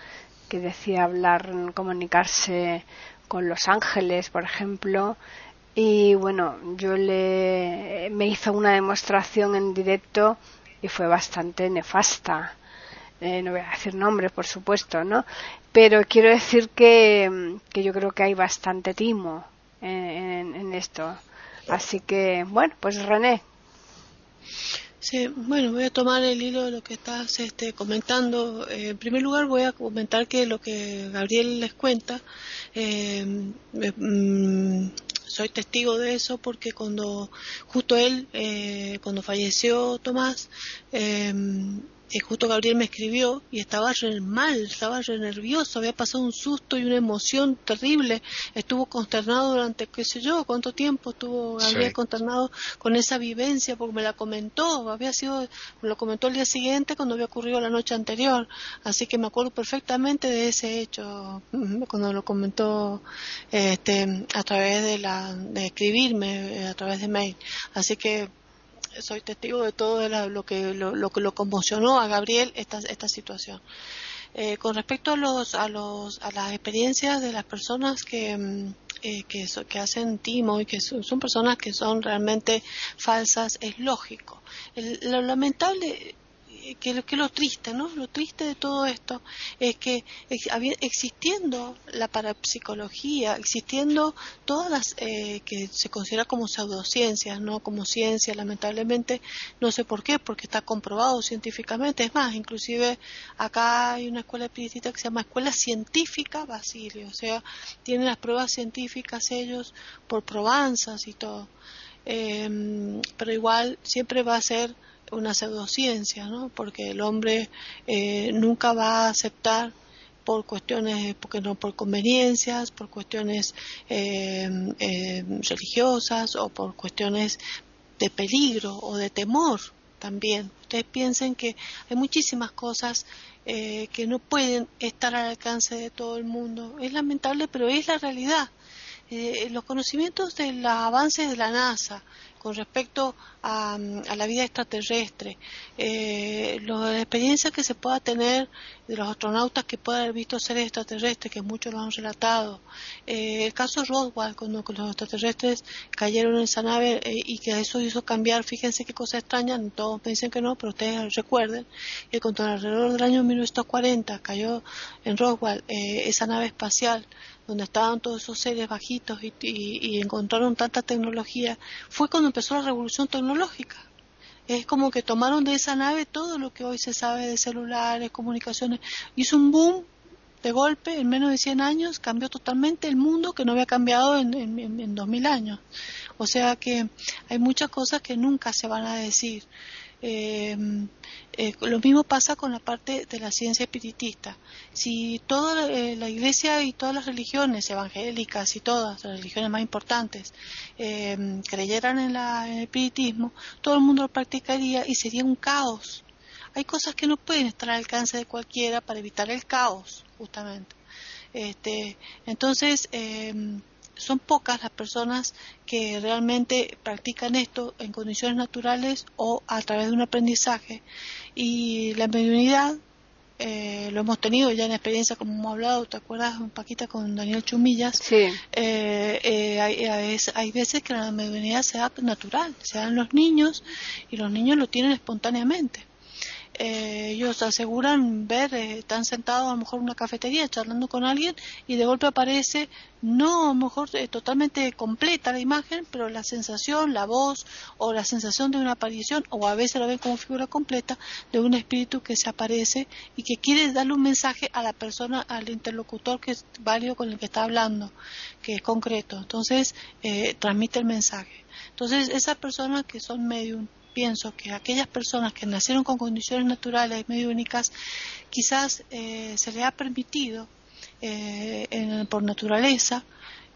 que decía hablar, comunicarse con los ángeles, por ejemplo, y bueno, yo le me hizo una demostración en directo y fue bastante nefasta. Eh, no voy a decir nombre, por supuesto, ¿no? Pero quiero decir que, que yo creo que hay bastante timo en, en esto. Así que, bueno, pues René, Sí, bueno, voy a tomar el hilo de lo que estás este, comentando. Eh, en primer lugar, voy a comentar que lo que Gabriel les cuenta, eh, mm, soy testigo de eso porque cuando justo él, eh, cuando falleció Tomás, eh, justo Gabriel me escribió y estaba re mal, estaba re nervioso, había pasado un susto y una emoción terrible, estuvo consternado durante qué sé yo, cuánto tiempo estuvo Gabriel consternado con esa vivencia porque me la comentó, había sido, me lo comentó el día siguiente cuando había ocurrido la noche anterior, así que me acuerdo perfectamente de ese hecho cuando lo comentó este, a través de la, de escribirme a través de mail, así que soy testigo de todo lo, que lo, que lo conmocionó a Gabriel esta, esta situación. Eh, con respecto a los, a los a las experiencias de las personas que mm, eh, que, que, hacen timo y que son, son, personas que son realmente falsas es lógico. lo lamentable que, que lo triste, ¿no? Lo triste de todo esto es que existiendo la parapsicología, existiendo todas las eh, que se considera como pseudociencias, no como ciencia, lamentablemente, no sé por qué, porque está comprobado científicamente. Es más, inclusive acá hay una escuela espiritista que se llama Escuela Científica Basilio, o sea, tienen las pruebas científicas ellos por probanzas y todo. Em, pero igual siempre va a ser una pseudociencia, ¿no? Porque el hombre eh, nunca va a aceptar por cuestiones, porque no por conveniencias, por cuestiones eh, eh, religiosas o por cuestiones de peligro o de temor también. Ustedes piensen que hay muchísimas cosas que no pueden estar al alcance de todo el mundo. Es lamentable, pero es la realidad. Los conocimientos de los avances de la NASA, con respecto a, la vida extraterrestre, eh, la experiencia que se pueda tener de los astronautas que puedan haber visto seres extraterrestres, que muchos lo han relatado. Eh, el caso Roswell, cuando los extraterrestres cayeron en esa nave eh, y que eso hizo cambiar, fíjense qué cosa extraña, todos me dicen que no, pero ustedes recuerden que cuando alrededor del año 1940 cayó en Roswell eh, esa nave espacial, donde estaban todos esos seres bajitos y, encontraron tanta tecnología, fue cuando empezó la revolución tecnológica. Es como que tomaron de esa nave todo lo que hoy se sabe de celulares, comunicaciones. Hizo un boom de golpe en menos de 100 años, cambió totalmente el mundo que no había cambiado en, en, en 2000 años. O sea que hay muchas cosas que nunca se van a decir. Eh, eh, lo mismo pasa con la parte de la ciencia espiritista. Si toda eh, la iglesia y todas las religiones evangélicas y todas las religiones más importantes eh, creyeran en, la, el espiritismo, todo el mundo lo practicaría y sería un caos. Hay cosas que no pueden estar al alcance de cualquiera para evitar el caos, justamente. Este, entonces, son pocas las personas que realmente practican esto en condiciones naturales o a través de un aprendizaje. Y la mediunidad eh, lo hemos tenido ya en experiencia, como hemos hablado, ¿te acuerdas, Paquita, con Daniel Chumillas? Sí. Eh, eh, hay, hay, veces que la mediunidad se da natural, se dan los niños y los niños lo tienen espontáneamente eh, ellos aseguran ver, eh, están sentados a lo mejor en una cafetería charlando con alguien y de golpe aparece, no a lo mejor eh, totalmente completa la imagen, pero la sensación, la voz o la sensación de una aparición, o a veces la ven como figura completa, de un espíritu que se aparece y que quiere darle un mensaje a la persona, al interlocutor que es válido con el que está hablando, que es concreto. Entonces, eh, transmite el mensaje. Entonces, esas personas que son medium pienso que aquellas personas que nacieron con condiciones naturales y medio únicas, quizás eh, se les ha permitido eh, por naturaleza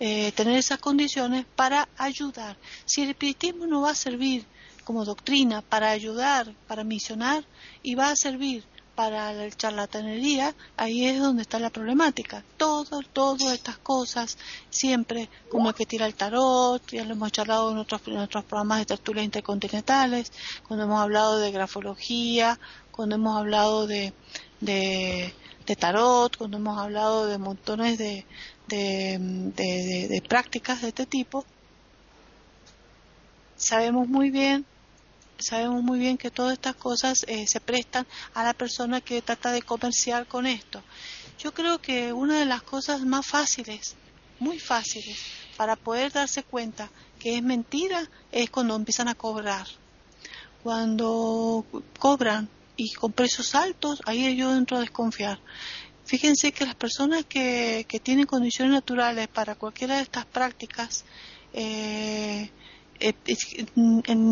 eh, tener esas condiciones para ayudar. Si el espiritismo no va a servir como doctrina para ayudar, para misionar, y va a servir para la charlatanería, ahí es donde está la problemática. Todo, todas estas cosas, siempre, como el que tira el tarot, ya lo hemos charlado en otros, en programas de tertulias intercontinentales, cuando hemos hablado de grafología, cuando hemos hablado de, de, tarot, cuando hemos hablado de montones de, de, prácticas de este tipo, sabemos muy bien sabemos muy bien que todas estas cosas eh, se prestan a la persona que trata de comerciar con esto. Yo creo que una de las cosas más fáciles, muy fáciles, para poder darse cuenta que es mentira es cuando empiezan a cobrar. Cuando cobran y con precios altos, ahí yo entro a desconfiar. Fíjense que las personas que, tienen condiciones naturales para cualquiera de estas prácticas, eh, eh,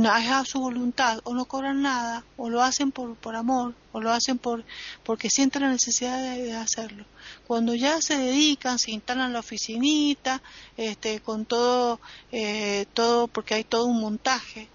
a su voluntad o no cobran nada o lo hacen por, por amor o lo hacen por porque sienten la necesidad de, hacerlo. Cuando ya se dedican se instalan la oficinita este con todo eh, todo porque hay todo un montaje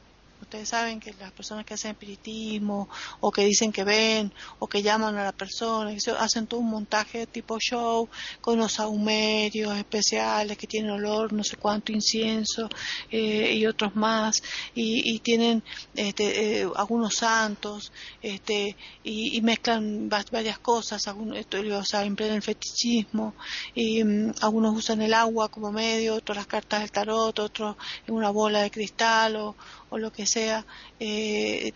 Saben que las personas que hacen espiritismo o que dicen que ven o que llaman a la persona, hacen todo un montaje tipo show con los ahumerios especiales que tienen olor, no sé cuánto incienso eh, y otros más y, tienen este, eh, algunos santos este, y, mezclan varias cosas, algunos, o sea, emplean el fetichismo y mm, algunos usan el agua como medio, otros las cartas del tarot, otros una bola de cristal o, o lo que sea, eh,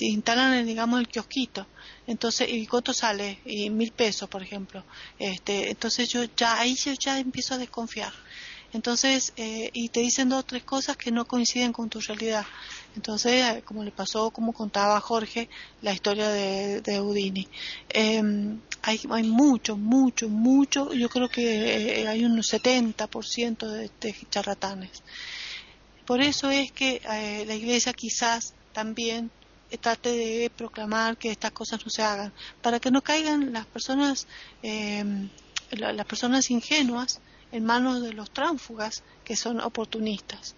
instalan, digamos, el kiosquito. Entonces, ¿y cuánto sale? Y mil pesos, por ejemplo. Este, entonces yo ya, ahí yo ya empiezo a desconfiar. Entonces, eh, y te dicen dos o tres cosas que no coinciden con tu realidad. Entonces, eh, como le pasó, como contaba Jorge, la historia de, de Houdini. Em, hay, hay mucho, mucho, mucho, yo creo que eh, hay un 70% de, de charlatanes. Por eso es que eh, la Iglesia quizás también trate de proclamar que estas cosas no se hagan, para que no caigan las personas, eh, las personas ingenuas en manos de los tránfugas que son oportunistas.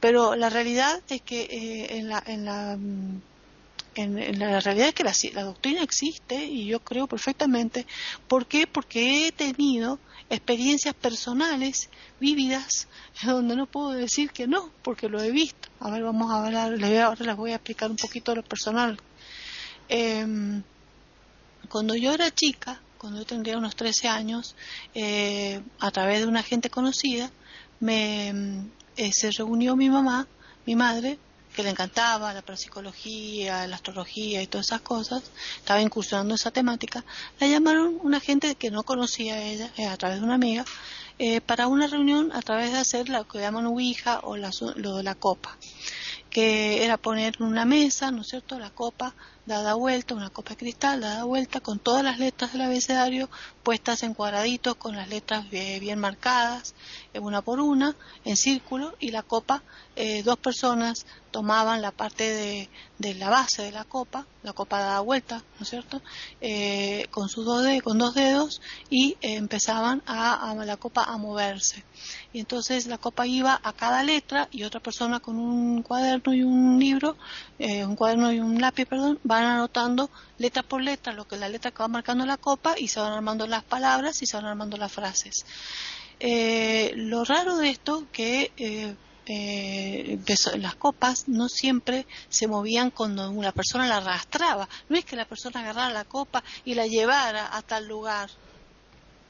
Pero la realidad es que eh, en, la, en, la, en, la realidad es que la, doctrina existe y yo creo perfectamente. ¿Por qué? Porque he tenido experiencias personales vívidas donde no puedo decir que no, porque lo he visto. A ver, vamos a hablar, ahora les voy a explicar un poquito lo personal. Em, cuando yo era chica, cuando yo tendría unos 13 años, eh, a través de una gente conocida, me, eh, se reunió mi mamá, mi madre, que le encantaba la parapsicología, la astrología y todas esas cosas, estaba incursionando esa temática, la llamaron una gente que no conocía a ella, eh, a través de una amiga, eh, para una reunión a través de hacer lo que llaman Ouija o lo de la copa, que era poner una mesa, ¿no es cierto?, la copa dada vuelta, una copa de cristal dada vuelta con todas las letras del abecedario puestas en cuadraditos con las letras bien marcadas, eh, una por una, en círculo, y la copa, eh, dos personas tomaban la parte de, la base de la copa, la copa dada vuelta, ¿no es cierto?, eh, con sus dos dedos, con dos dedos y empezaban a, a, la copa a moverse. Y entonces la copa iba a cada letra y otra persona con un cuaderno y un libro, un cuaderno y un lápiz, perdón, van anotando letra por letra lo que la letra que va marcando la copa y se van armando las palabras y se van armando las frases. Eh, lo raro de esto que eh, eh, las copas no siempre se movían cuando una persona la arrastraba. No es que la persona agarrara la copa y la llevara a tal lugar.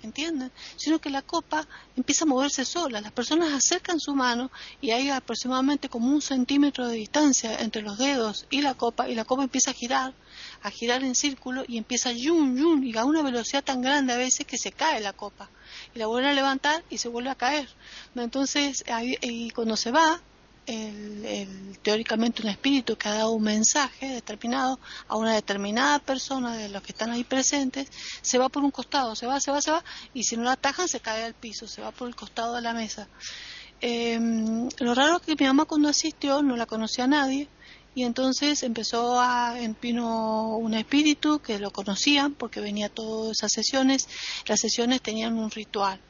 ¿Entienden? Sino que la copa empieza a moverse sola. Las personas acercan su mano y hay aproximadamente como un centímetro de distancia entre los dedos y la copa y la copa empieza a girar, a girar en círculo y empieza yun, yun y a una velocidad tan grande a veces que se cae la copa. Y la vuelven a levantar y se vuelve a caer. Entonces, y cuando se va, el, teóricamente un espíritu que ha dado un mensaje determinado a una determinada persona de los que están ahí presentes, se va por un costado, se va, se va, se va, y si no la atajan se cae al piso, se va por el costado de la mesa. Em, lo raro es que mi mamá cuando asistió no la conocía a nadie, y entonces empezó a vino un espíritu que lo conocían porque venía a todas esas sesiones las sesiones tenían un ritual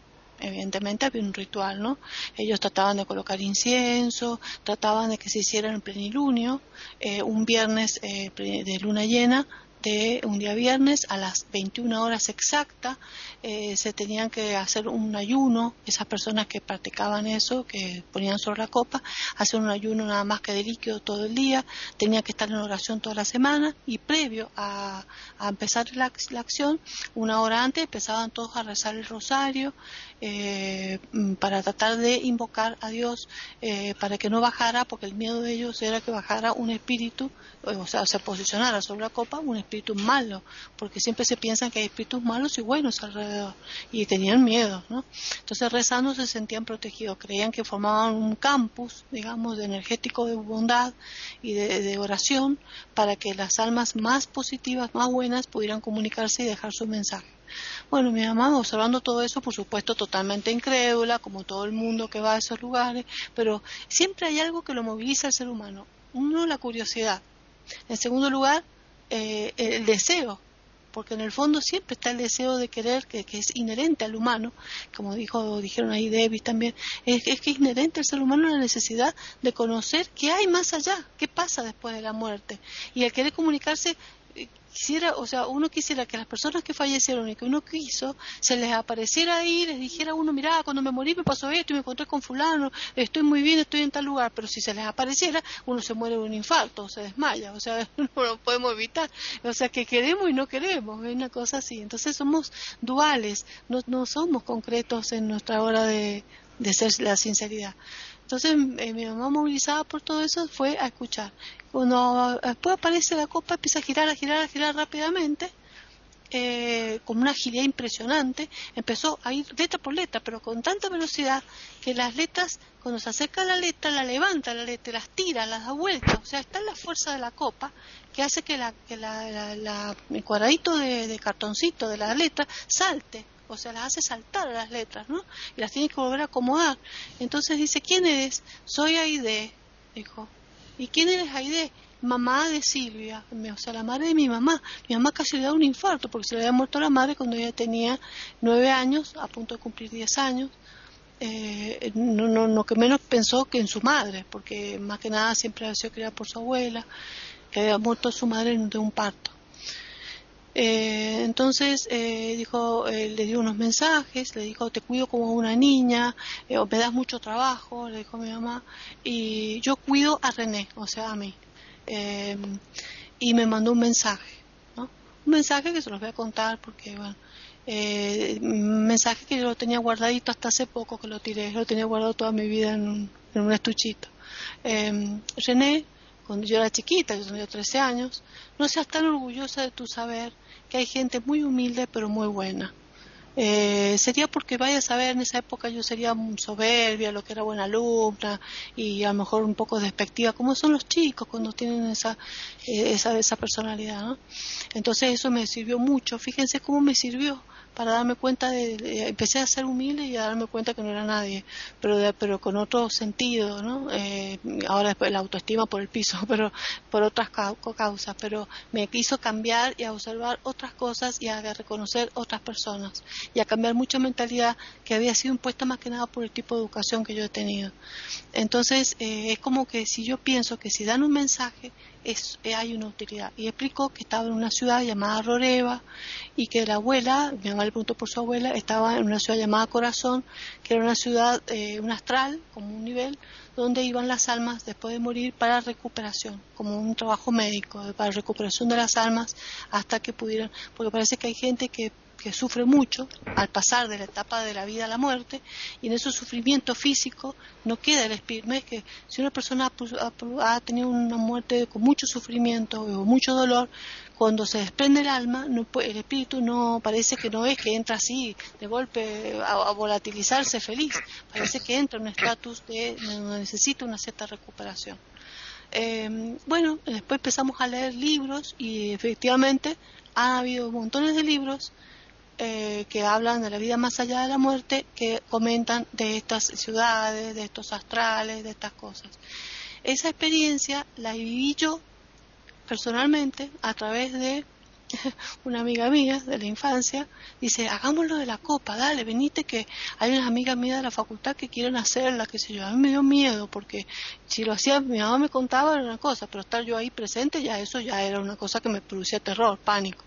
evidentemente había un ritual, ¿no? Ellos trataban de colocar incienso, trataban de que se hiciera en plenilunio, eh, un viernes eh, de luna llena, de un día viernes a las 21 horas exactas eh, se tenían que hacer un ayuno, esas personas que practicaban eso, que ponían sobre la copa, hacer un ayuno nada más que de líquido todo el día, tenían que estar en oración toda la semana y previo a, empezar la, acción, una hora antes empezaban todos a rezar el rosario eh, para tratar de invocar a Dios eh, para que no bajara, porque el miedo de ellos era que bajara un espíritu, o sea, se posicionara sobre la copa un espíritu malo, porque siempre se piensan que hay espíritus malos y buenos alrededor y tenían miedo, ¿no? Entonces rezando se sentían protegidos, creían que formaban un campus, digamos, de energético de bondad y de, oración para que las almas más positivas, más buenas pudieran comunicarse y dejar su mensaje. Bueno, mi mamá observando todo eso, por supuesto, totalmente incrédula, como todo el mundo que va a esos lugares, pero siempre hay algo que lo moviliza al ser humano. Uno, la curiosidad. En segundo lugar, eh, el deseo porque en el fondo siempre está el deseo de querer que, es inherente al humano, como dijo, dijeron ahí Davis también, es, es, que es inherente al ser humano la necesidad de conocer qué hay más allá, qué pasa después de la muerte. Y el querer comunicarse quisiera, o sea, uno quisiera que las personas que fallecieron y que uno quiso, se les apareciera ahí, les dijera a uno, mira, cuando me morí me pasó esto y me encontré con fulano, estoy muy bien, estoy en tal lugar, pero si se les apareciera, uno se muere de un infarto, o se desmaya, o sea, [LAUGHS] no lo podemos evitar, o sea, que queremos y no queremos, es una cosa así, entonces somos duales, no, no somos concretos en nuestra hora de, de ser la sinceridad. Entonces eh, mi mamá movilizada por todo eso fue a escuchar. Cuando después aparece la copa, empieza a girar, a girar, a girar rápidamente, eh, con una agilidad impresionante, empezó a ir letra por letra, pero con tanta velocidad que las letras, cuando se acerca la letra, la levanta la letra, las tira, las da vuelta, o sea, está la fuerza de la copa que hace que, la, que la, el cuadradito de, de cartoncito de la letra salte o sea, las hace saltar las letras, ¿no? Y las tiene que volver a acomodar. Entonces dice, ¿quién eres? Soy Aide, dijo. ¿Y quién eres Aide? Mamá de Silvia, o sea, la madre de mi mamá. Mi mamá casi le da un infarto porque se le había muerto la madre cuando ella tenía nueve años, a punto de cumplir diez años. Eh, no, no, no que menos pensó que en su madre, porque más que nada siempre había sido criada por su abuela, que había muerto su madre de un parto. Eh, entonces eh, dijo, eh, le dio unos mensajes, le dijo, te cuido como una niña, o me das mucho trabajo, le dijo mi mamá, y yo cuido a René, o sea, a mí. y me mandó un mensaje, ¿no? Un mensaje que se los voy a contar porque, bueno, un mensaje que yo lo tenía guardadito hasta hace poco que lo tiré, lo tenía guardado toda mi vida en un, en un estuchito. René, cuando yo era chiquita, yo tenía 13 años, no seas tan orgullosa de tu saber que hay gente muy humilde pero muy buena. Eh, sería porque vaya a saber, en esa época yo sería soberbia, lo que era buena alumna y a lo mejor un poco despectiva, como son los chicos cuando tienen esa, eh, esa, esa personalidad. ¿no? Entonces eso me sirvió mucho, fíjense cómo me sirvió para darme cuenta de, empecé a ser humilde y a darme cuenta que no era nadie pero pero con otro sentido no eh, ahora después la autoestima por el piso [LAUGHS] pero por otras causas pero me quiso cambiar y a observar otras cosas y a reconocer otras personas y a cambiar mucha mentalidad que había sido impuesta más que nada por el tipo de educación que yo he tenido. Entonces eh, es como que si yo pienso que si dan un mensaje es, eh, hay una utilidad. Y explicó que estaba en una ciudad llamada Roreva y que la abuela, mi mamá le preguntó por su abuela, estaba en una ciudad llamada Corazón, que era una ciudad, eh, un astral, como un nivel, donde iban las almas después de morir para recuperación, como un trabajo médico, para recuperación de las almas hasta que pudieran, porque parece que hay gente que que sufre mucho al pasar de la etapa de la vida a la muerte y en ese sufrimiento físico no queda el espíritu. es que si una persona ha, tenido una muerte con mucho sufrimiento o mucho dolor, cuando se desprende el alma, no, el espíritu no parece que no es que entra así de golpe a, volatilizarse feliz, parece que entra en un estatus de necesita una cierta recuperación. Eh, bueno, después empezamos a leer libros y efectivamente ha habido montones de libros eh, que hablan de la vida más allá de la muerte, que comentan de estas ciudades, de estos astrales, de estas cosas. Esa experiencia la viví yo personalmente a través de [LAUGHS] una amiga mía de la infancia, dice, hagámoslo de la copa, dale, venite que hay unas amigas mías de la facultad que quieren hacerla, qué sé yo. A mí me dio miedo porque si lo hacía, mi mamá me contaba era una cosa, pero estar yo ahí presente ya eso ya era una cosa que me producía terror, pánico.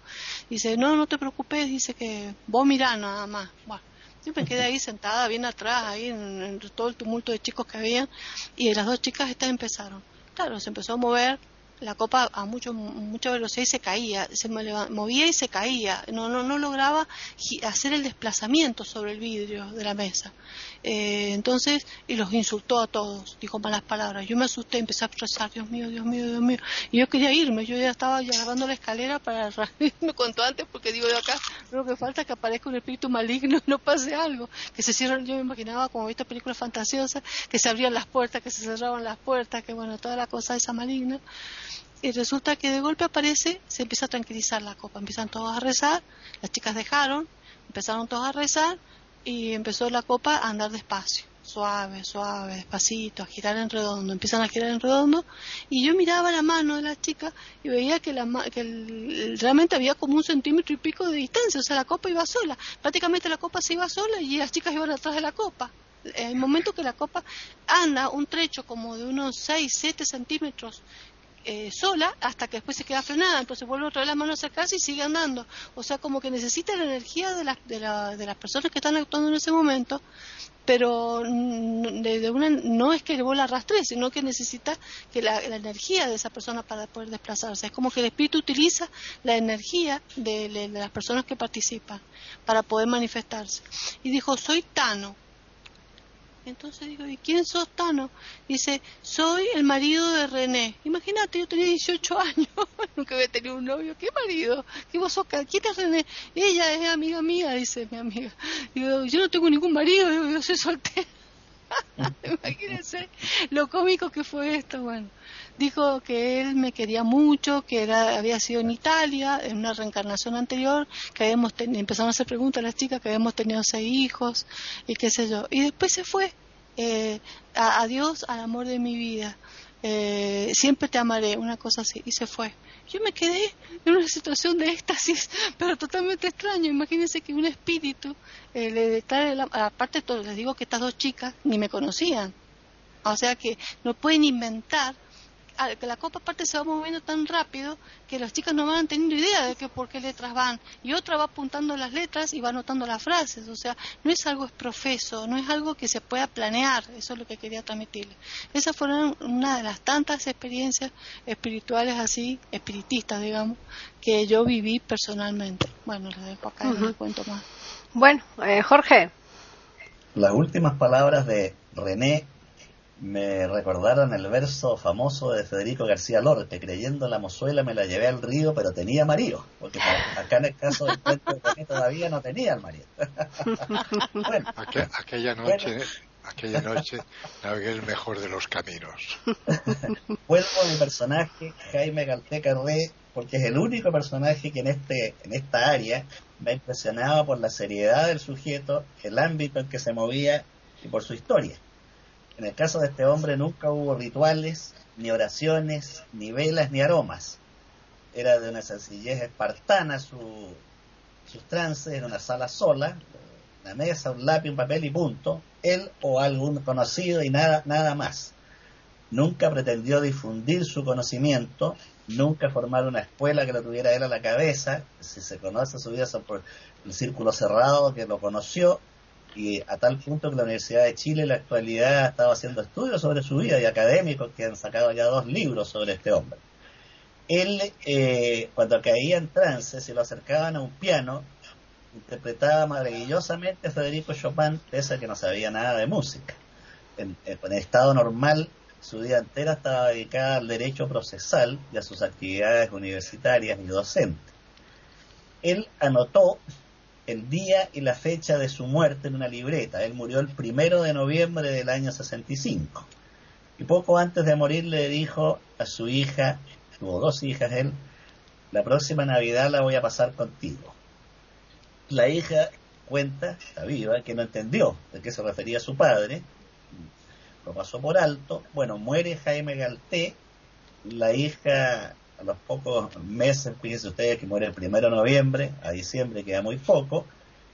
Dice, no, no te preocupes, dice que vos mirá nada más. Bueno, yo me quedé ahí sentada bien atrás, ahí en, todo el tumulto de chicos que había, y las dos chicas estas empezaron. Claro, se empezó a mover, la copa a mucho, mucha velocidad y se caía, se movía y se caía, no, no, no lograba hacer el desplazamiento sobre el vidrio de la mesa. Eh, entonces, y los insultó a todos, dijo malas palabras. Yo me asusté, empecé a rezar, Dios mío, Dios mío, Dios mío. Y yo quería irme, yo ya estaba agarrando la escalera para [LAUGHS] irme cuanto antes, porque digo de acá, lo que falta es que aparezca un espíritu maligno y [LAUGHS] no pase algo. Que se cierran, yo me imaginaba como esta película fantasiosa, que se abrían las puertas, que se cerraban las puertas, que bueno, toda la cosa esa maligna y resulta que de golpe aparece, se empieza a tranquilizar la copa, empiezan todos a rezar, las chicas dejaron, empezaron todos a rezar y empezó la copa a andar despacio, suave, suave, despacito, a girar en redondo, empiezan a girar en redondo y yo miraba la mano de la chica y veía que, la, que realmente había como un centímetro y pico de distancia, o sea, la copa iba sola, prácticamente la copa se iba sola y las chicas iban atrás de la copa. En el momento que la copa anda un trecho como de unos 6, 7 centímetros eh, sola hasta que después se queda frenada, entonces vuelve otra vez las manos a acercarse y sigue andando. O sea, como que necesita la energía de, de, la, de las personas que están actuando en ese momento, pero de, una, no es que vos la arrastres, sino que necesita que la, energía de esa persona para poder desplazarse. Es como que el espíritu utiliza la energía de las personas que participan para poder manifestarse. Y dijo, soy Tano, entonces digo, ¿y quién sos Tano? Dice, soy el marido de René. Imagínate, yo tenía 18 [LAUGHS] años, nunca había tenido un novio. ¿Qué marido? ¿Qué vos sos? ¿Quién es René? Ella es amiga mía, dice mi amiga. Digo, yo no tengo ningún marido, yo soy soltera. [LAUGHS] [LAUGHS] Imagínense lo cómico que fue esto. Bueno, dijo que él me quería mucho, que había sido en Italia, en una reencarnación anterior, que habíamos empezaron a hacer preguntas a las chicas, que habíamos tenido seis hijos y qué sé yo. Y después se fue. Eh, adiós al amor de mi vida. Eh, siempre te amaré, una cosa así, y se fue. Yo me quedé en una situación de éxtasis, [LAUGHS] pero totalmente extraño. Imagínense que un espíritu eh, le trae, aparte de les digo que estas dos chicas ni me conocían. O sea que no pueden inventar que la copa aparte se va moviendo tan rápido que las chicas no van teniendo idea de que por qué letras van. Y otra va apuntando las letras y va anotando las frases. O sea no es algo profeso no es algo que se pueda planear. Eso es lo que quería transmitirle esas fueron una de las tantas experiencias espirituales así espiritistas digamos que yo viví personalmente. Bueno les dejo acá y les cuento más. Bueno eh, Jorge. Las últimas palabras de René me recordaron el verso famoso de Federico García Lorca, creyendo la mozuela me la llevé al río, pero tenía marido, porque acá en el caso del cuento de todavía no tenía el marido. [LAUGHS] bueno, aquella noche, aquella noche navegué el mejor de los caminos. [LAUGHS] Vuelvo a mi personaje, Jaime Galteca Rey, porque es el único personaje que en este, en esta área me impresionaba por la seriedad del sujeto, el ámbito en que se movía y por su historia. En el caso de este hombre nunca hubo rituales, ni oraciones, ni velas, ni aromas. Era de una sencillez espartana su, sus trances en una sala sola, una mesa, un lápiz, un papel y punto, él o algún conocido y nada, nada más. Nunca pretendió difundir su conocimiento, nunca formar una escuela que lo tuviera él a la cabeza, si se conoce su vida por el círculo cerrado que lo conoció, y a tal punto que la Universidad de Chile en la actualidad ha estado haciendo estudios sobre su vida y académicos que han sacado ya dos libros sobre este hombre. Él, eh, cuando caía en trance, se lo acercaban a un piano, interpretaba maravillosamente a Federico Chopin, pese a que no sabía nada de música. En, en estado normal, su vida entera estaba dedicada al derecho procesal y a sus actividades universitarias y docentes. Él anotó el día y la fecha de su muerte en una libreta. Él murió el primero de noviembre del año 65. Y poco antes de morir le dijo a su hija, tuvo dos hijas él, la próxima Navidad la voy a pasar contigo. La hija cuenta, está viva, que no entendió de qué se refería su padre, lo pasó por alto. Bueno, muere Jaime Galté, la hija los pocos meses, fíjense ustedes que muere el primero de noviembre, a diciembre queda muy poco,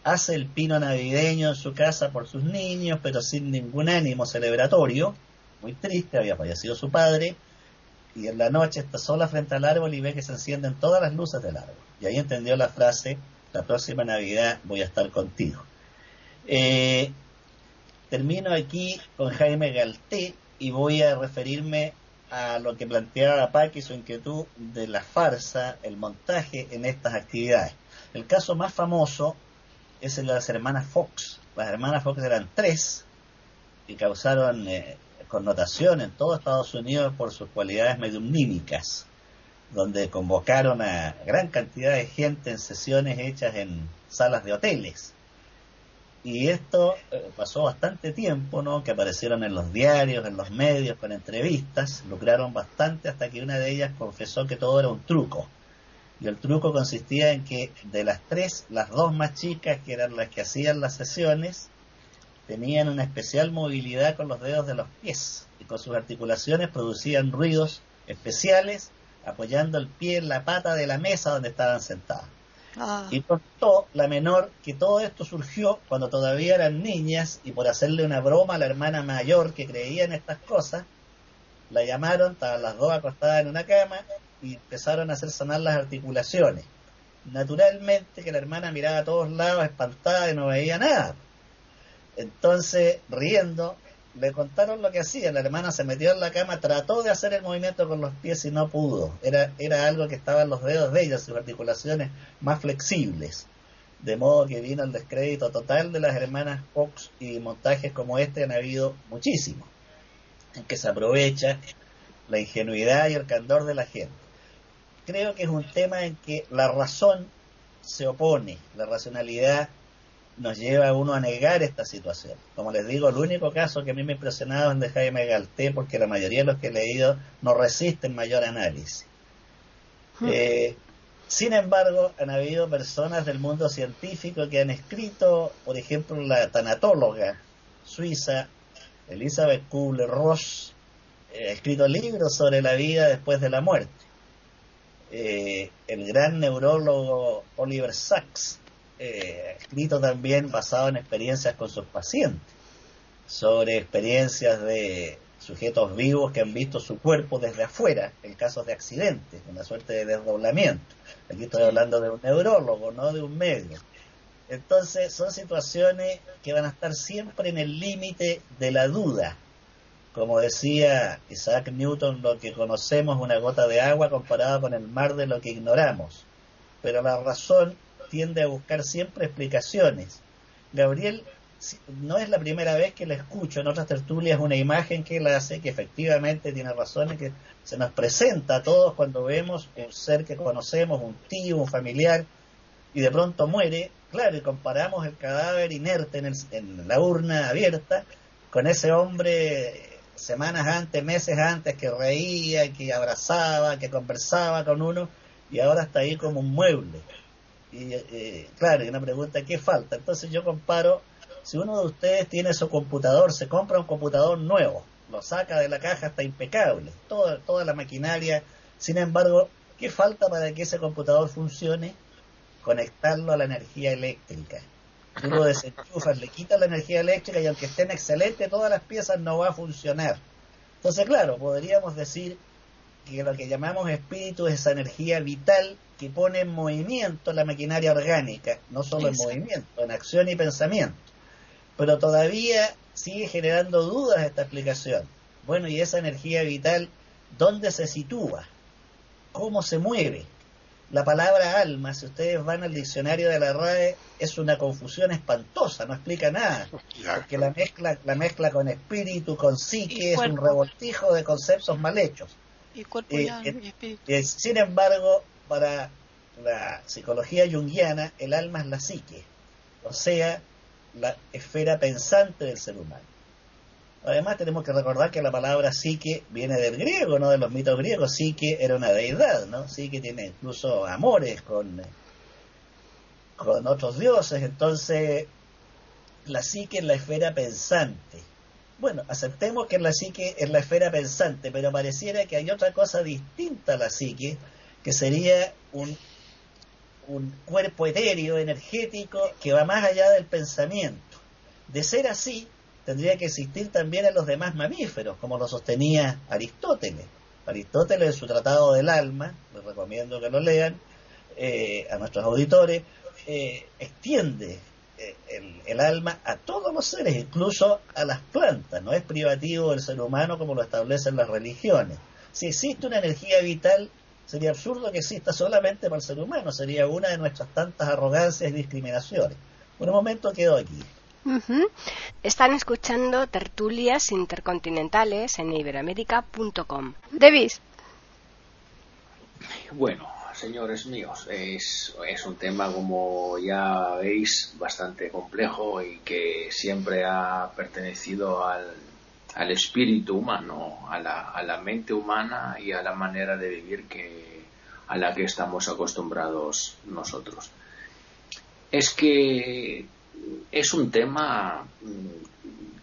hace el pino navideño en su casa por sus niños, pero sin ningún ánimo celebratorio, muy triste, había fallecido su padre, y en la noche está sola frente al árbol y ve que se encienden todas las luces del árbol. Y ahí entendió la frase, la próxima Navidad voy a estar contigo. Eh, termino aquí con Jaime Galté y voy a referirme a lo que planteaba la PAC y su inquietud de la farsa, el montaje en estas actividades. El caso más famoso es el de las hermanas Fox. Las hermanas Fox eran tres y causaron eh, connotación en todo Estados Unidos por sus cualidades mediumnímicas, donde convocaron a gran cantidad de gente en sesiones hechas en salas de hoteles y esto eh, pasó bastante tiempo, ¿no? Que aparecieron en los diarios, en los medios, con entrevistas, lucraron bastante hasta que una de ellas confesó que todo era un truco. Y el truco consistía en que de las tres, las dos más chicas, que eran las que hacían las sesiones, tenían una especial movilidad con los dedos de los pies y con sus articulaciones producían ruidos especiales apoyando el pie en la pata de la mesa donde estaban sentadas. Ah. Y contó la menor que todo esto surgió cuando todavía eran niñas y por hacerle una broma a la hermana mayor que creía en estas cosas, la llamaron, estaban las dos acostadas en una cama y empezaron a hacer sonar las articulaciones. Naturalmente que la hermana miraba a todos lados espantada y no veía nada. Entonces, riendo, le contaron lo que hacía. La hermana se metió en la cama, trató de hacer el movimiento con los pies y no pudo. Era, era algo que estaba en los dedos de ella, sus articulaciones más flexibles. De modo que vino el descrédito total de las hermanas Fox y montajes como este han habido muchísimos, en que se aprovecha la ingenuidad y el candor de la gente. Creo que es un tema en que la razón se opone, la racionalidad nos lleva a uno a negar esta situación. Como les digo, el único caso que a mí me ha impresionado es de Jaime Galté, porque la mayoría de los que he leído no resisten mayor análisis. Hmm. Eh, sin embargo, han habido personas del mundo científico que han escrito, por ejemplo, la tanatóloga suiza Elizabeth Kubler-Ross, eh, ha escrito libros sobre la vida después de la muerte. Eh, el gran neurólogo Oliver Sacks eh, escrito también basado en experiencias con sus pacientes, sobre experiencias de sujetos vivos que han visto su cuerpo desde afuera, en casos de accidentes, una suerte de desdoblamiento. Aquí estoy hablando de un neurólogo, no de un médico. Entonces son situaciones que van a estar siempre en el límite de la duda. Como decía Isaac Newton, lo que conocemos es una gota de agua comparada con el mar de lo que ignoramos. Pero la razón tiende a buscar siempre explicaciones. Gabriel no es la primera vez que la escucho, en otras tertulias una imagen que él hace, que efectivamente tiene razones, que se nos presenta a todos cuando vemos un ser que conocemos, un tío, un familiar, y de pronto muere, claro, y comparamos el cadáver inerte en, en la urna abierta con ese hombre semanas antes, meses antes, que reía, que abrazaba, que conversaba con uno, y ahora está ahí como un mueble. Y eh, claro, y una pregunta, ¿qué falta? Entonces yo comparo, si uno de ustedes tiene su computador, se compra un computador nuevo, lo saca de la caja, está impecable, toda, toda la maquinaria, sin embargo, ¿qué falta para que ese computador funcione? Conectarlo a la energía eléctrica. Uno lo desenchufas, le quita la energía eléctrica y aunque estén excelentes todas las piezas no va a funcionar. Entonces, claro, podríamos decir que lo que llamamos espíritu es esa energía vital que pone en movimiento la maquinaria orgánica, no solo en movimiento, en acción y pensamiento. Pero todavía sigue generando dudas esta explicación. Bueno, y esa energía vital, ¿dónde se sitúa? ¿Cómo se mueve? La palabra alma, si ustedes van al diccionario de la RAE, es una confusión espantosa, no explica nada. Porque la mezcla, la mezcla con espíritu, con psique, es un revoltijo de conceptos mal hechos. Y cuerpo eh, eh, sin embargo, para la psicología junguiana, el alma es la psique, o sea, la esfera pensante del ser humano. Además, tenemos que recordar que la palabra psique viene del griego, no de los mitos griegos. Psique era una deidad, ¿no? Psique tiene incluso amores con, con otros dioses. Entonces, la psique es la esfera pensante. Bueno, aceptemos que la psique es la esfera pensante, pero pareciera que hay otra cosa distinta a la psique, que sería un, un cuerpo etéreo, energético, que va más allá del pensamiento. De ser así, tendría que existir también en los demás mamíferos, como lo sostenía Aristóteles. Aristóteles en su Tratado del Alma, les recomiendo que lo lean, eh, a nuestros auditores, eh, extiende eh, el, alma a todos los seres, incluso a las plantas. No es privativo del ser humano como lo establecen las religiones. Si existe una energía vital, sería absurdo que exista solamente para el ser humano. Sería una de nuestras tantas arrogancias y discriminaciones. Por un momento quedo aquí. Están escuchando tertulias intercontinentales en iberoamérica.com. Davis. Bueno, señores míos, es, es un tema, como ya veis, bastante complejo y que siempre ha pertenecido al, al espíritu humano, a la, a la mente humana y a la manera de vivir que, a la que estamos acostumbrados nosotros. Es que es un tema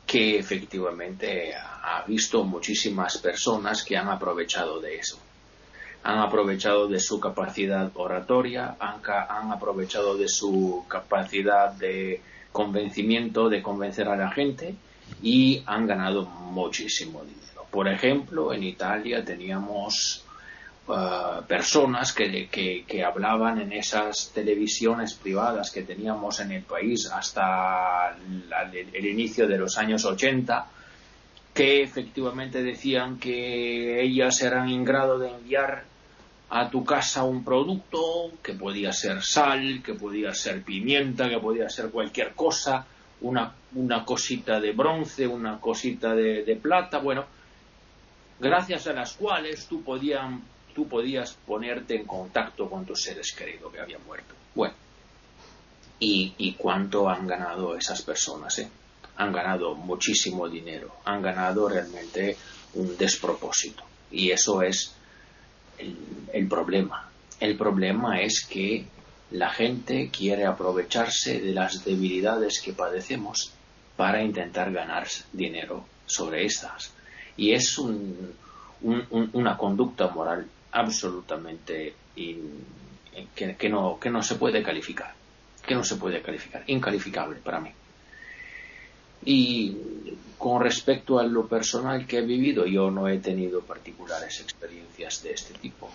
que efectivamente ha visto muchísimas personas que han aprovechado de eso han aprovechado de su capacidad oratoria, han, aprovechado de su capacidad de convencimiento, de convencer a la gente y han ganado muchísimo dinero. Por ejemplo, en Italia teníamos uh, personas que, que, hablaban en esas televisiones privadas que teníamos en el país hasta el inicio de los años 80 que efectivamente decían que ellas eran en grado de enviar a tu casa un producto que podía ser sal, que podía ser pimienta, que podía ser cualquier cosa, una, una cosita de bronce, una cosita de, plata, bueno, gracias a las cuales tú, podían, tú podías ponerte en contacto con tus seres queridos que habían muerto. Bueno, y, y cuánto han ganado esas personas, ¿eh? Han ganado muchísimo dinero, han ganado realmente un despropósito. Y eso es el, problema. El problema es que la gente quiere aprovecharse de las debilidades que padecemos para intentar ganar dinero sobre estas. Y es una conducta moral absolutamente que, no, que no se puede calificar. Que no se puede calificar. Incalificable para mí. Y con respecto a lo personal que he vivido, yo no he tenido particulares experiencias de este tipo.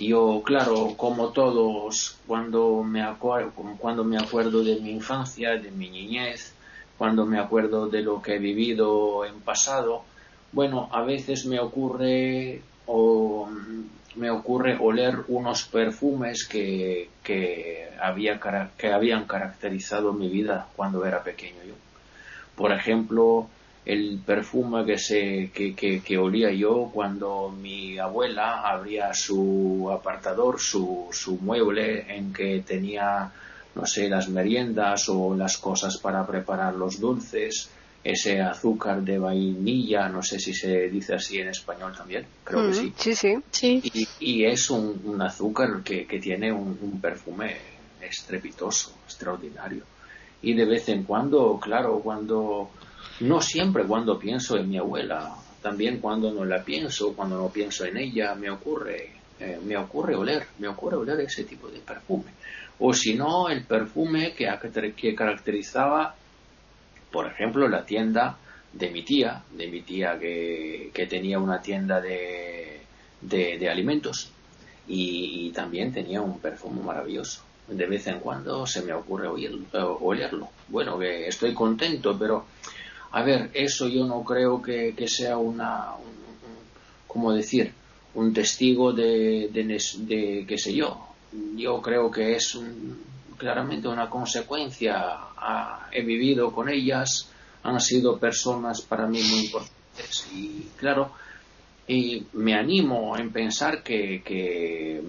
Yo, claro, como todos, cuando me, acuerdo, cuando me acuerdo de mi infancia, de mi niñez, cuando me acuerdo de lo que he vivido en pasado, bueno, a veces me ocurre o me ocurre oler unos perfumes que, que, había, que habían caracterizado mi vida cuando era pequeño yo. Por ejemplo, el perfume que, se, que, que, olía yo cuando mi abuela abría su apartador, su, su mueble en que tenía, no sé, las meriendas o las cosas para preparar los dulces, ese azúcar de vainilla, no sé si se dice así en español también, creo que mm, sí. Sí, sí. Y, es un, azúcar que, que tiene un, perfume estrepitoso, extraordinario. Y de vez en cuando, claro, cuando no siempre cuando pienso en mi abuela, también cuando no la pienso, cuando no pienso en ella, me ocurre, eh, me ocurre oler, me ocurre oler ese tipo de perfume. O si no, el perfume que, que caracterizaba, por ejemplo, la tienda de mi tía, de mi tía que, que tenía una tienda de, de, alimentos y, también tenía un perfume maravilloso. De vez en cuando se me ocurre olerlo. Bueno, que estoy contento, pero a ver, eso yo no creo que, sea una, como decir, un testigo de, de, qué sé yo. Yo creo que es claramente una consecuencia. he vivido con ellas, han sido personas para mí muy importantes y claro, y me animo en pensar que, que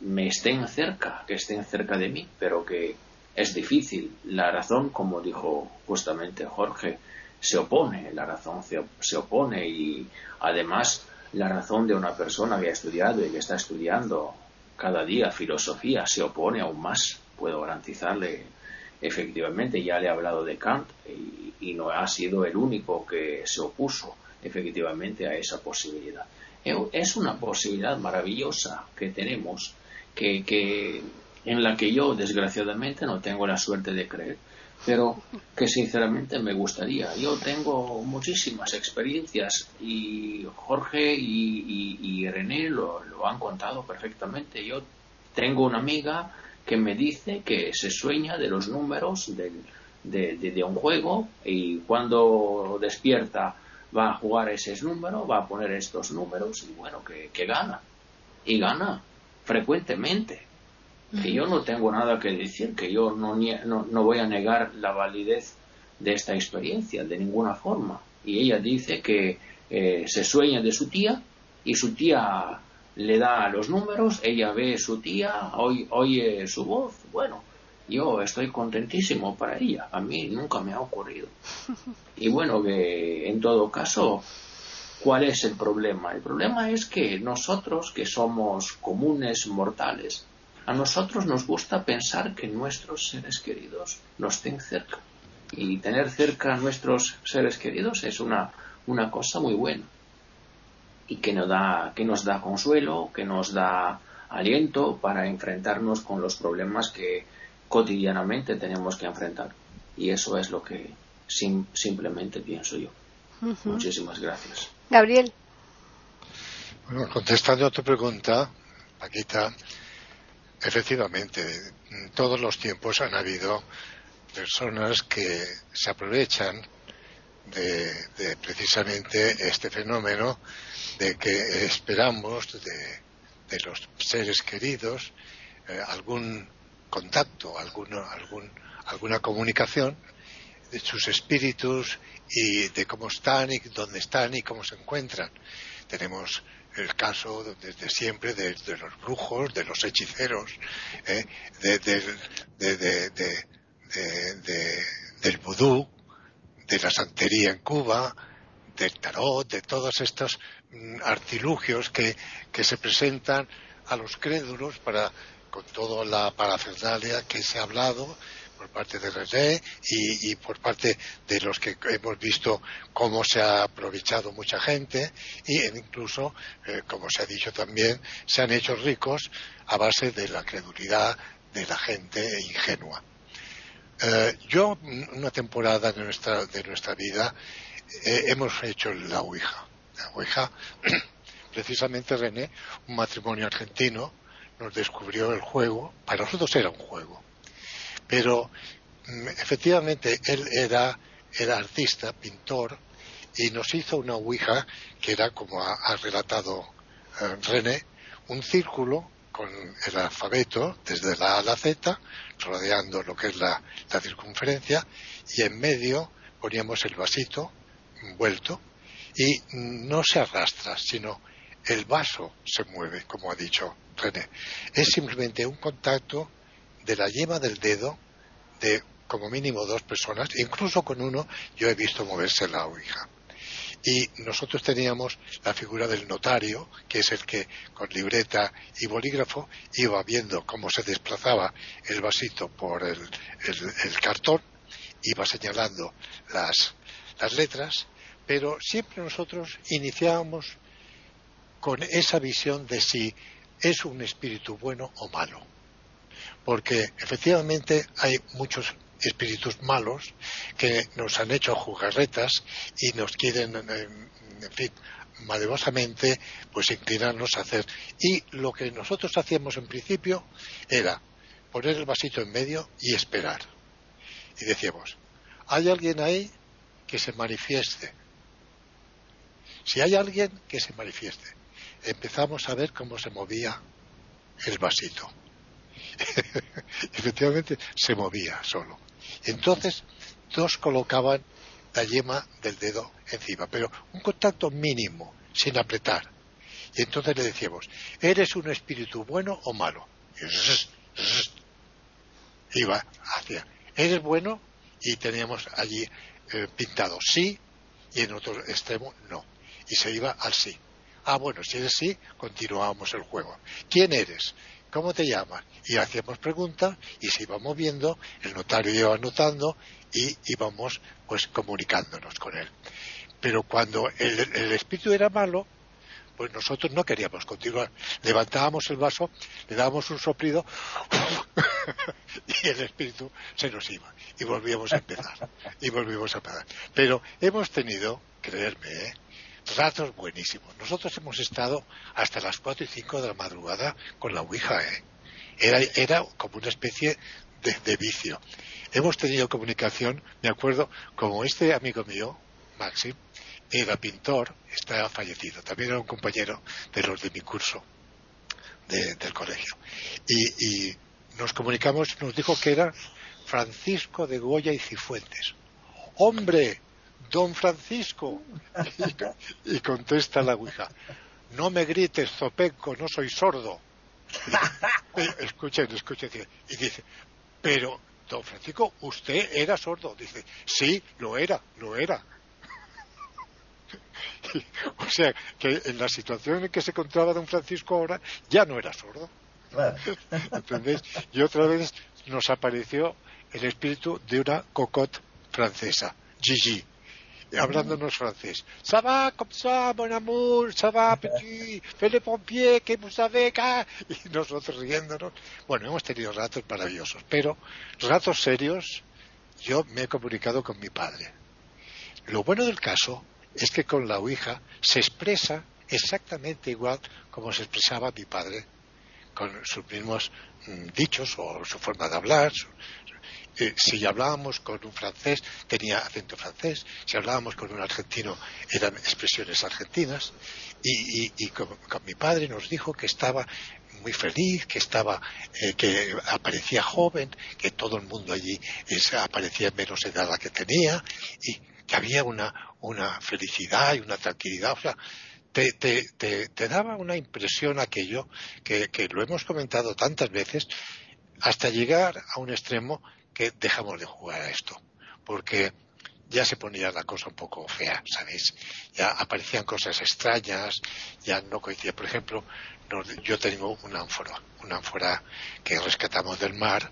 me estén cerca, que estén cerca de mí, pero que es difícil. La razón, como dijo justamente Jorge, se opone, la razón se, opone y además la razón de una persona que ha estudiado y que está estudiando cada día filosofía se opone aún más, puedo garantizarle efectivamente, ya le he hablado de Kant y, no ha sido el único que se opuso efectivamente a esa posibilidad. es una posibilidad maravillosa que tenemos, que, que, en la que yo desgraciadamente no tengo la suerte de creer, pero que sinceramente me gustaría. Yo tengo muchísimas experiencias y Jorge y, René lo, han contado perfectamente. Yo tengo una amiga que me dice que se sueña de los números del, de, un juego y cuando despierta va a jugar ese número, va a poner estos números y bueno, que gana. Y gana frecuentemente que yo no tengo nada que decir, que yo no, no, voy a negar la validez de esta experiencia de ninguna forma. Y ella dice que eh, se sueña de su tía y su tía le da los números, ella ve su tía, oye, oye su voz. Bueno, yo estoy contentísimo para ella. A mí nunca me ha ocurrido. Y bueno, que en todo caso, ¿cuál es el problema? El problema es que nosotros, que somos comunes mortales, a nosotros nos gusta pensar que nuestros seres queridos nos estén cerca. Y tener cerca a nuestros seres queridos es una, una cosa muy buena. Y que nos, da, que nos da consuelo, que nos da aliento para enfrentarnos con los problemas que cotidianamente tenemos que enfrentar. Y eso es lo que simplemente pienso yo. Muchísimas gracias. Gabriel. Bueno, contestando a tu pregunta, Paquita, Efectivamente, en todos los tiempos han habido personas que se aprovechan de, precisamente este fenómeno de que esperamos de, los seres queridos eh, algún contacto, alguno, algún, alguna comunicación de sus espíritus y de cómo están y dónde están y cómo se encuentran. Tenemos el caso desde siempre de, los brujos, de los hechiceros, ¿eh? del vudú, de la santería en Cuba, del tarot, de todos estos mm, artilugios que, que se presentan a los crédulos para con toda la parafernalia que se ha hablado por parte de René y, por parte de los que hemos visto cómo se ha aprovechado mucha gente e incluso, eh, como se ha dicho también, se han hecho ricos a base de la credulidad de la gente ingenua. Eh, yo, una temporada de nuestra, de nuestra vida, eh, hemos hecho la Ouija. La Ouija, [CLEARS THROAT] precisamente René, un matrimonio argentino, nos descubrió el juego. Para nosotros era un juego pero mm, efectivamente él era, artista, pintor, y nos hizo una ouija que era, como ha, relatado eh, René, un círculo con el alfabeto desde la A a la Z, rodeando lo que es la, la circunferencia, y en medio poníamos el vasito envuelto, y no se arrastra, sino el vaso se mueve, como ha dicho René. Es simplemente un contacto de la yema del dedo de como mínimo dos personas, incluso con uno yo he visto moverse la ouija. Y nosotros teníamos la figura del notario, que es el que con libreta y bolígrafo iba viendo cómo se desplazaba el vasito por el, cartón, iba señalando las, las letras, pero siempre nosotros iniciábamos con esa visión de si es un espíritu bueno o malo porque efectivamente hay muchos espíritus malos que nos han hecho jugarretas y nos quieren, en fin, malevosamente, pues inclinarnos a hacer. Y lo que nosotros hacíamos en principio era poner el vasito en medio y esperar. Y decíamos, ¿hay alguien ahí que se manifieste? Si hay alguien que se manifieste, empezamos a ver cómo se movía el vasito [LAUGHS] efectivamente se movía solo. Entonces, dos colocaban la yema del dedo encima, pero un contacto mínimo, sin apretar. Y entonces le decíamos, ¿eres un espíritu bueno o malo? Y iba hacia, ¿eres bueno? Y teníamos allí eh, pintado sí y en otro extremo no. Y se iba al sí. Ah, bueno, si eres sí, continuábamos el juego. ¿Quién eres? ¿Cómo te llamas? Y hacíamos preguntas y se iba moviendo, el notario iba anotando y íbamos pues comunicándonos con él. Pero cuando el, espíritu era malo, pues nosotros no queríamos continuar. Levantábamos el vaso, le dábamos un soplido [LAUGHS] y el espíritu se nos iba y volvíamos a empezar y volvíamos a empezar. Pero hemos tenido, creerme, ¿eh? Ratos buenísimos. Nosotros hemos estado hasta las cuatro y cinco de la madrugada con la Ouija, ¿eh? Era, era como una especie de, de vicio. Hemos tenido comunicación, me acuerdo, como este amigo mío, Maxim, era pintor, está fallecido. También era un compañero de los de mi curso del colegio. Y, nos comunicamos, nos dijo que era Francisco de Goya y Cifuentes. ¡Hombre! Don Francisco. Y, contesta la Ouija. No me grites, Zopenco, no soy sordo. escuchen, escuchen. Y dice, pero, don Francisco, usted era sordo. Dice, sí, lo era, lo era. [LAUGHS] o sea, que en la situación en que se encontraba don Francisco ahora ya no era sordo. [LAUGHS] Y otra vez nos apareció el espíritu de una cocotte francesa, Gigi, [LAUGHS] hablándonos francés. Ça va comme ça, mon amour, ça va, petit, fais pompier, que vous savez, y nosotros riéndonos. Bueno, hemos tenido ratos maravillosos, pero ratos serios, yo me he comunicado con mi padre. Lo bueno del caso es que con la Ouija se expresa exactamente igual como se expresaba mi padre, con sus mismos mm, dichos o su forma de hablar. Eh, si hablábamos con un francés, tenía acento francés. Si hablábamos con un argentino, eran expresiones argentinas. Y, con, mi padre nos dijo que estaba muy feliz, que estaba, eh, que aparecía joven, que todo el mundo allí aparecía menos edad la que tenía y que había una, una felicidad y una tranquilidad. O sea, te, te, te, daba una impresión aquello que, que, lo hemos comentado tantas veces hasta llegar a un extremo que dejamos de jugar a esto. Porque ya se ponía la cosa un poco fea, ¿sabéis? Ya aparecían cosas extrañas, ya no coincidía. Por ejemplo, yo tengo una ánfora, una ánfora que rescatamos del mar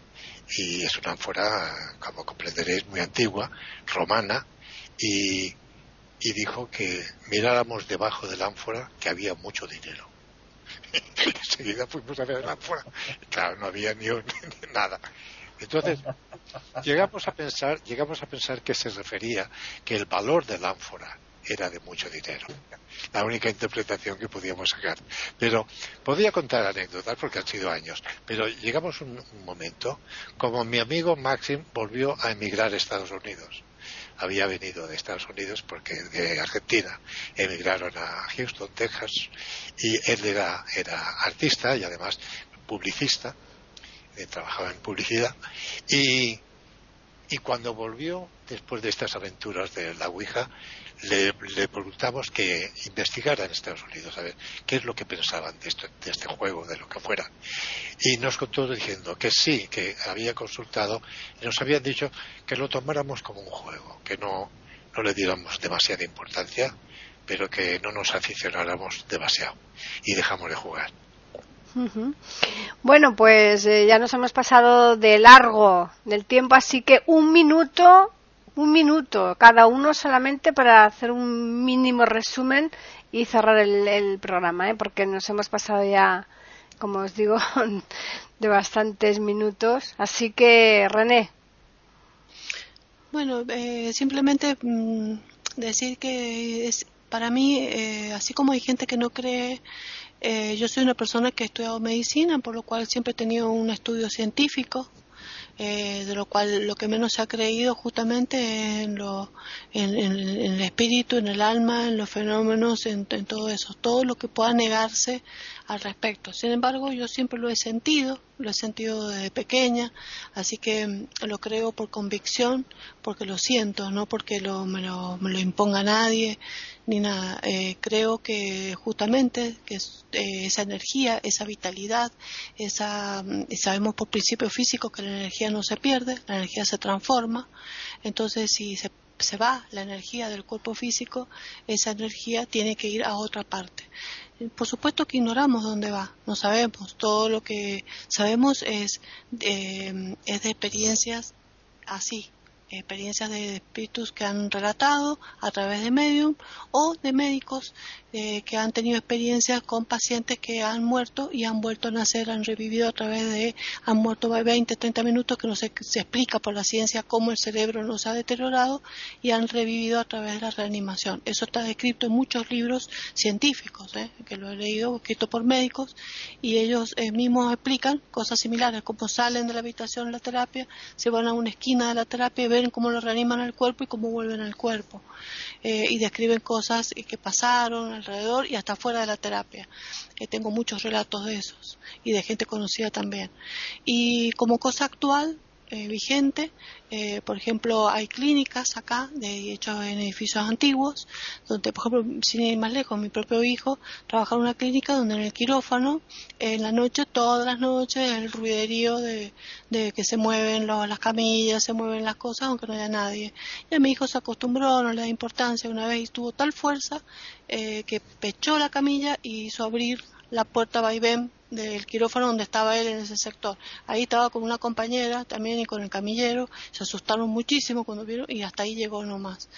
y es una ánfora, como comprenderéis, muy antigua, romana, y y dijo que miráramos debajo del ánfora que había mucho dinero. [LAUGHS] Enseguida fuimos a ver el ánfora. Claro, no había ni, [LAUGHS] ni nada. Entonces, llegamos a pensar, llegamos a pensar que se refería que el valor del ánfora era de mucho dinero. La única interpretación que podíamos sacar. Pero podía contar anécdotas porque han sido años. Pero llegamos un, un momento, como mi amigo Maxim volvió a emigrar a Estados Unidos había venido de Estados Unidos porque de Argentina emigraron a Houston, Texas, y él era, era artista y además publicista, eh, trabajaba en publicidad, y, y cuando volvió, después de estas aventuras de la Ouija, le, preguntamos que investigara en Estados Unidos, a ver qué es lo que pensaban de, de este juego, de lo que fuera. Y nos contó diciendo que sí, que había consultado y nos habían dicho que lo tomáramos como un juego, que no, no le diéramos demasiada importancia, pero que no nos aficionáramos demasiado y dejamos de jugar. Bueno, pues eh, ya nos hemos pasado de largo del tiempo, así que un minuto un minuto cada uno solamente para hacer un mínimo resumen y cerrar el, programa, ¿eh? porque nos hemos pasado ya, como os digo, [LAUGHS] de bastantes minutos. Así que, René. Bueno, eh, simplemente mm, decir que es, para mí, eh, así como hay gente que no cree, eh, yo soy una persona que he estudiado medicina, por lo cual siempre he tenido un estudio científico eh, de lo cual lo que menos se ha creído justamente en, lo, en, el espíritu, en el alma, en los fenómenos, en, todo eso, todo lo que pueda negarse al respecto. Sin embargo, yo siempre lo he sentido, lo he sentido desde pequeña, así que mm, lo creo por convicción, porque lo siento, no porque lo, me, lo, me lo imponga nadie, ni nada. Eh, creo que justamente que eh, esa energía, esa vitalidad, esa, mm, sabemos por principio físico que la energía no se pierde, la energía se transforma. Entonces, si se, se va la energía del cuerpo físico, esa energía tiene que ir a otra parte. Por supuesto que ignoramos dónde va, no sabemos. Todo lo que sabemos es, eh, es de experiencias así, experiencias de espíritus que han relatado a través de medium o de médicos eh, que han tenido experiencias con pacientes que han muerto y han vuelto a nacer, han revivido a través de, han muerto 20, 30 minutos, que no se, se explica por la ciencia cómo el cerebro nos ha deteriorado y han revivido a través de la reanimación. Eso está descrito en muchos libros científicos, ¿eh? que lo he leído, escrito por médicos, y ellos eh, mismos explican cosas similares, cómo salen de la habitación de la terapia, se van a una esquina de la terapia y ven cómo lo reaniman al cuerpo y cómo vuelven al cuerpo. Eh, y describen cosas que pasaron alrededor y hasta fuera de la terapia. tengo muchos relatos de esos y de gente conocida también. Y como cosa actual, eh, vigente. Eh, por ejemplo, hay clínicas acá, de hechos en edificios antiguos, donde, por ejemplo, sin ir más lejos, mi propio hijo trabaja en una clínica donde en el quirófano, en la noche, todas las noches, el ruiderío de, que se mueven las camillas, se mueven las cosas, aunque no haya nadie. Y a mi hijo se acostumbró, no le da importancia. Una vez tuvo tal fuerza eh, que pechó la camilla y hizo abrir la puerta vaivén del quirófano donde estaba él en ese sector. Ahí estaba con una compañera también y con el camillero, se asustaron muchísimo cuando vieron y hasta ahí llegó nomás.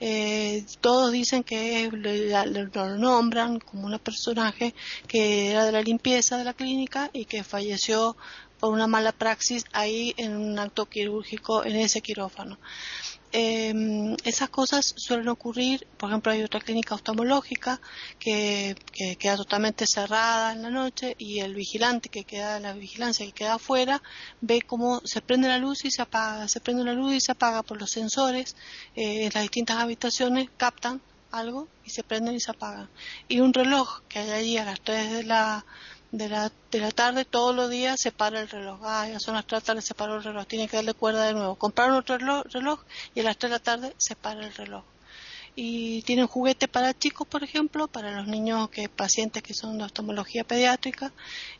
Eh, todos dicen que lo nombran como un personaje que era de la limpieza de la clínica y que falleció por una mala praxis ahí en un acto quirúrgico en ese quirófano. Eh, esas cosas suelen ocurrir, por ejemplo, hay otra clínica oftalmológica que, queda totalmente cerrada en la noche y el vigilante que queda, la vigilancia que queda afuera, ve cómo se prende la luz y se apaga, se prende la luz y se apaga por los sensores eh, en las distintas habitaciones, captan algo y se prenden y se apagan. Y un reloj que hay allí a las 3 de la de la, de la tarde todos los días se para el reloj. Ah, ya son las 3 de la tarde, se paró el reloj. Tiene que darle cuerda de nuevo. Compraron otro reloj, reloj y a las 3 de la tarde se para el reloj y tienen juguetes para chicos, por ejemplo, para los niños que pacientes que son de oftalmología pediátrica,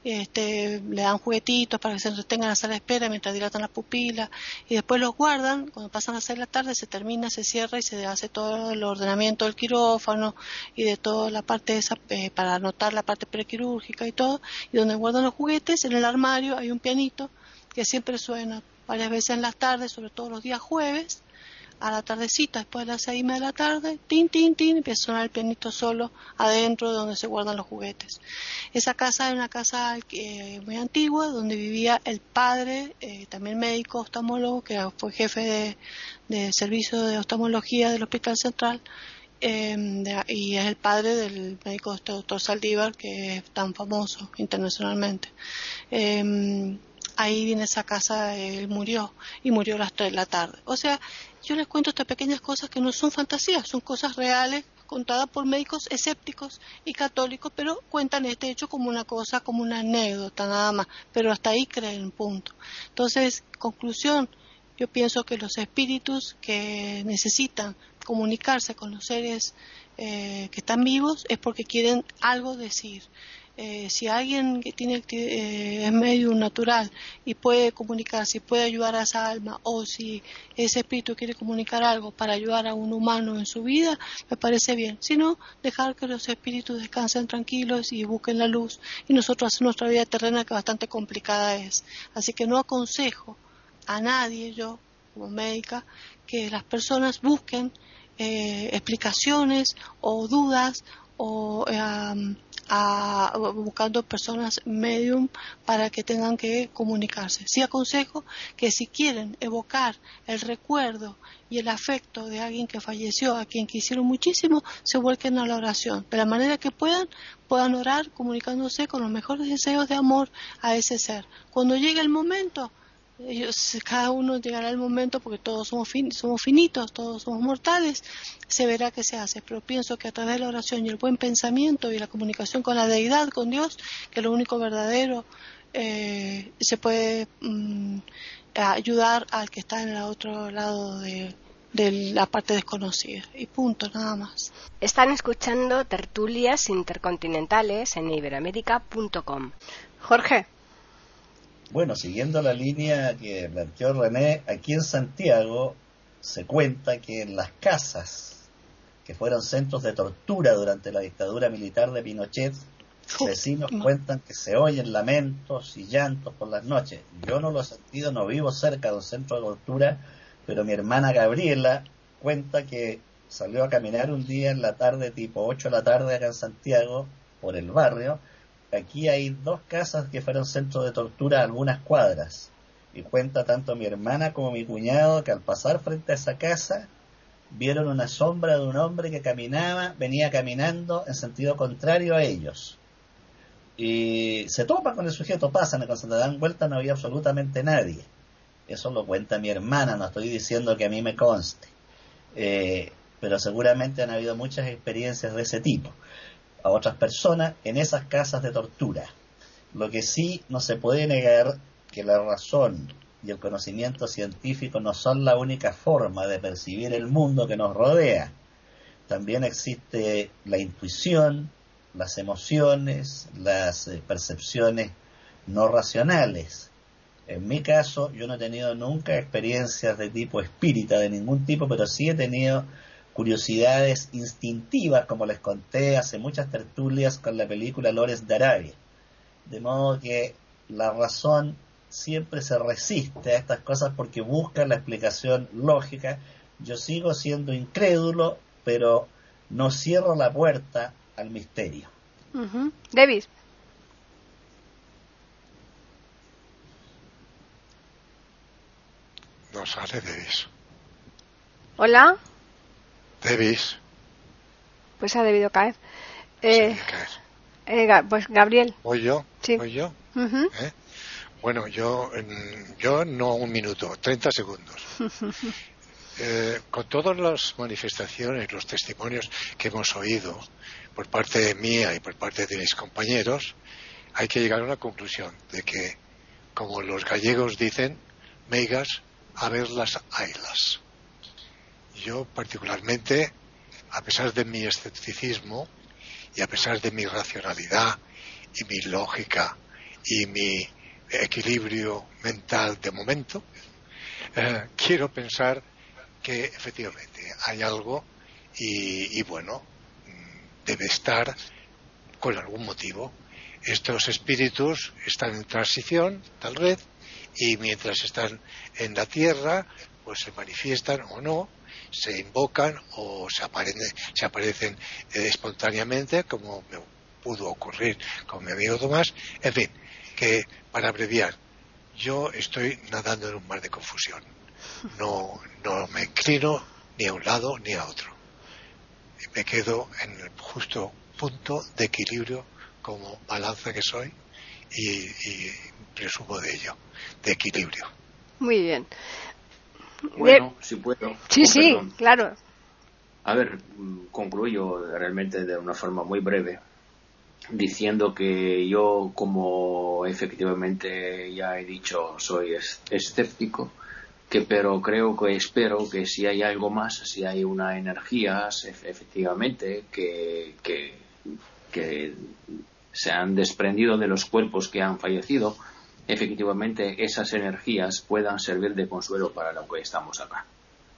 este, le dan juguetitos para que se entretengan en la sala de espera mientras dilatan las pupilas y después los guardan, cuando pasan a de la tarde se termina, se cierra y se hace todo el ordenamiento del quirófano y de toda la parte esa eh, para anotar la parte prequirúrgica y todo, y donde guardan los juguetes, en el armario hay un pianito que siempre suena varias veces en las tardes, sobre todo los días jueves, a la tardecita, después de las seis de la tarde, tin, tin, tin, empieza a sonar el pianito solo adentro de donde se guardan los juguetes. Esa casa es una casa eh, muy antigua, donde vivía el padre, eh, también médico oftalmólogo, que fue jefe de, servicio de oftalmología del Hospital Central, em, y es el padre del médico este doctor Saldívar, que es tan famoso internacionalmente. Em, ahí en esa casa él murió y murió a las 3 de la tarde. O sea, yo les cuento estas pequeñas cosas que no son fantasías, son cosas reales contadas por médicos escépticos y católicos, pero cuentan este hecho como una cosa, como una anécdota nada más, pero hasta ahí creen, punto. Entonces, conclusión, yo pienso que los espíritus que necesitan comunicarse con los seres eh, que están vivos es porque quieren algo decir. Eh, si alguien que tiene eh, es medio natural y puede comunicarse, puede ayudar a esa alma, o si ese espíritu quiere comunicar algo para ayudar a un humano en su vida, me parece bien. Si no, dejar que los espíritus descansen tranquilos y busquen la luz y nosotros hacer nuestra vida terrena que bastante complicada es. Así que no aconsejo a nadie, yo como médica, que las personas busquen eh, explicaciones o dudas o a, buscando personas medium para que tengan que comunicarse. Sí aconsejo que si quieren evocar el recuerdo y el afecto de alguien que falleció, a quien quisieron muchísimo, se vuelquen a la oración. De la manera que puedan, puedan orar comunicándose con los mejores deseos de amor a ese ser. Cuando llegue el momento, ellos, cada uno llegará el momento, porque todos somos, somos finitos, todos somos mortales, se verá que se hace. Pero pienso que a través de la oración y el buen pensamiento y la comunicación con la deidad, con Dios, que lo único verdadero, eh, se puede mm, ayudar al que está en el otro lado de, de la parte desconocida. Y punto, nada más. Están escuchando tertulias intercontinentales en iberoamérica.com. Jorge. Bueno, siguiendo la línea que planteó René, aquí en Santiago se cuenta que en las casas que fueron centros de tortura durante la dictadura militar de Pinochet, vecinos cuentan que se oyen lamentos y llantos por las noches. Yo no lo he sentido, no vivo cerca de un centro de tortura, pero mi hermana Gabriela cuenta que salió a caminar un día en la tarde, tipo 8 de la tarde acá en Santiago, por el barrio. Aquí hay dos casas que fueron centro de tortura a algunas cuadras. Y cuenta tanto mi hermana como mi cuñado que al pasar frente a esa casa vieron una sombra de un hombre que caminaba, venía caminando en sentido contrario a ellos. Y se topan con el sujeto, pasan, y cuando se dan vuelta no había absolutamente nadie. Eso lo cuenta mi hermana, no estoy diciendo que a mí me conste. Eh, pero seguramente han habido muchas experiencias de ese tipo a otras personas en esas casas de tortura. Lo que sí no se puede negar que la razón y el conocimiento científico no son la única forma de percibir el mundo que nos rodea. También existe la intuición, las emociones, las eh, percepciones no racionales. En mi caso, yo no he tenido nunca experiencias de tipo espírita, de ningún tipo, pero sí he tenido curiosidades instintivas, como les conté hace muchas tertulias con la película Lores de Arabia. De modo que la razón siempre se resiste a estas cosas porque busca la explicación lógica. Yo sigo siendo incrédulo, pero no cierro la puerta al misterio. David. No sale Davis. Hola. Davis. Pues ha debido caer. Eh, eh, pues Gabriel. ¿Voy yo? Sí. ¿Voy yo? ¿Eh? Bueno, yo, yo no un minuto, 30 segundos. [LAUGHS] con todas las manifestaciones, los testimonios que hemos oído por parte mía y por parte de mis compañeros, hay que llegar a una conclusión de que, como los gallegos dicen, meigas a ver las ailas. Yo particularmente, a pesar de mi escepticismo y a pesar de mi racionalidad y mi lógica y mi equilibrio mental de momento, eh, quiero pensar que efectivamente hay algo y, bueno, debe estar con algún motivo. Estos espíritus están en transición, tal vez, y mientras están en la tierra, pues se manifiestan o no, se invocan o se aparecen, se aparecen eh, espontáneamente, como me pudo ocurrir con mi amigo Tomás. En fin, que para abreviar, yo estoy nadando en un mar de confusión. No, no me inclino ni a un lado ni a otro. Me quedo en el justo punto de equilibrio como balanza que soy y, y presumo de ello, de equilibrio. Muy bien. Bueno, si puedo. Sí, sí, claro. A ver, concluyo realmente de una forma muy breve diciendo que yo, como efectivamente ya he dicho, soy escéptico, que pero creo que espero que si hay algo más, si hay una energía, efectivamente, que, que, que se han desprendido de los cuerpos que han fallecido, efectivamente esas energías puedan servir de consuelo para lo que estamos acá.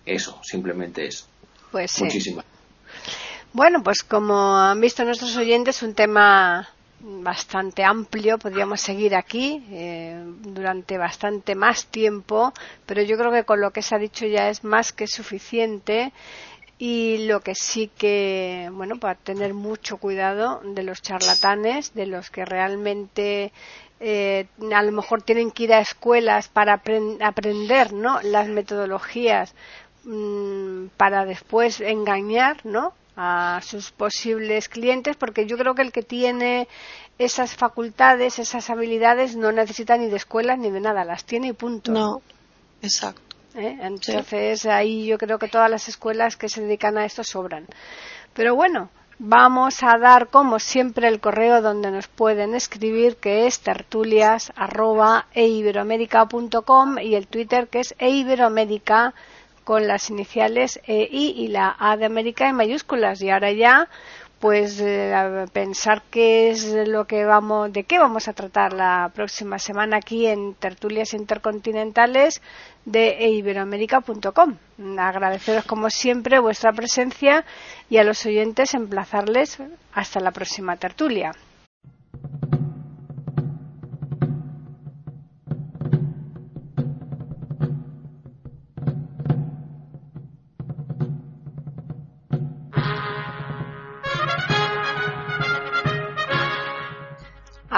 Eso, simplemente eso. Pues sí. Muchísimas. Bueno, pues como han visto nuestros oyentes, un tema bastante amplio, podríamos seguir aquí eh, durante bastante más tiempo, pero yo creo que con lo que se ha dicho ya es más que suficiente y lo que sí que, bueno, para tener mucho cuidado de los charlatanes, de los que realmente eh, a lo mejor tienen que ir a escuelas para aprender ¿no? las metodologías mm, para después engañar ¿no? a sus posibles clientes porque yo creo que el que tiene esas facultades, esas habilidades no necesita ni de escuelas ni de nada, las tiene y punto. No, exacto. ¿Eh? Entonces ahí yo creo que todas las escuelas que se dedican a esto sobran. Pero bueno, Vamos a dar, como siempre, el correo donde nos pueden escribir, que es tertulias.eiberoamerica.com y el Twitter, que es eiberoamerica con las iniciales EI y la A de América en mayúsculas. Y ahora ya, pues, eh, pensar qué es lo que vamos, de qué vamos a tratar la próxima semana aquí en Tertulias Intercontinentales de iberoamérica.com. Agradeceros como siempre vuestra presencia y a los oyentes emplazarles hasta la próxima tertulia.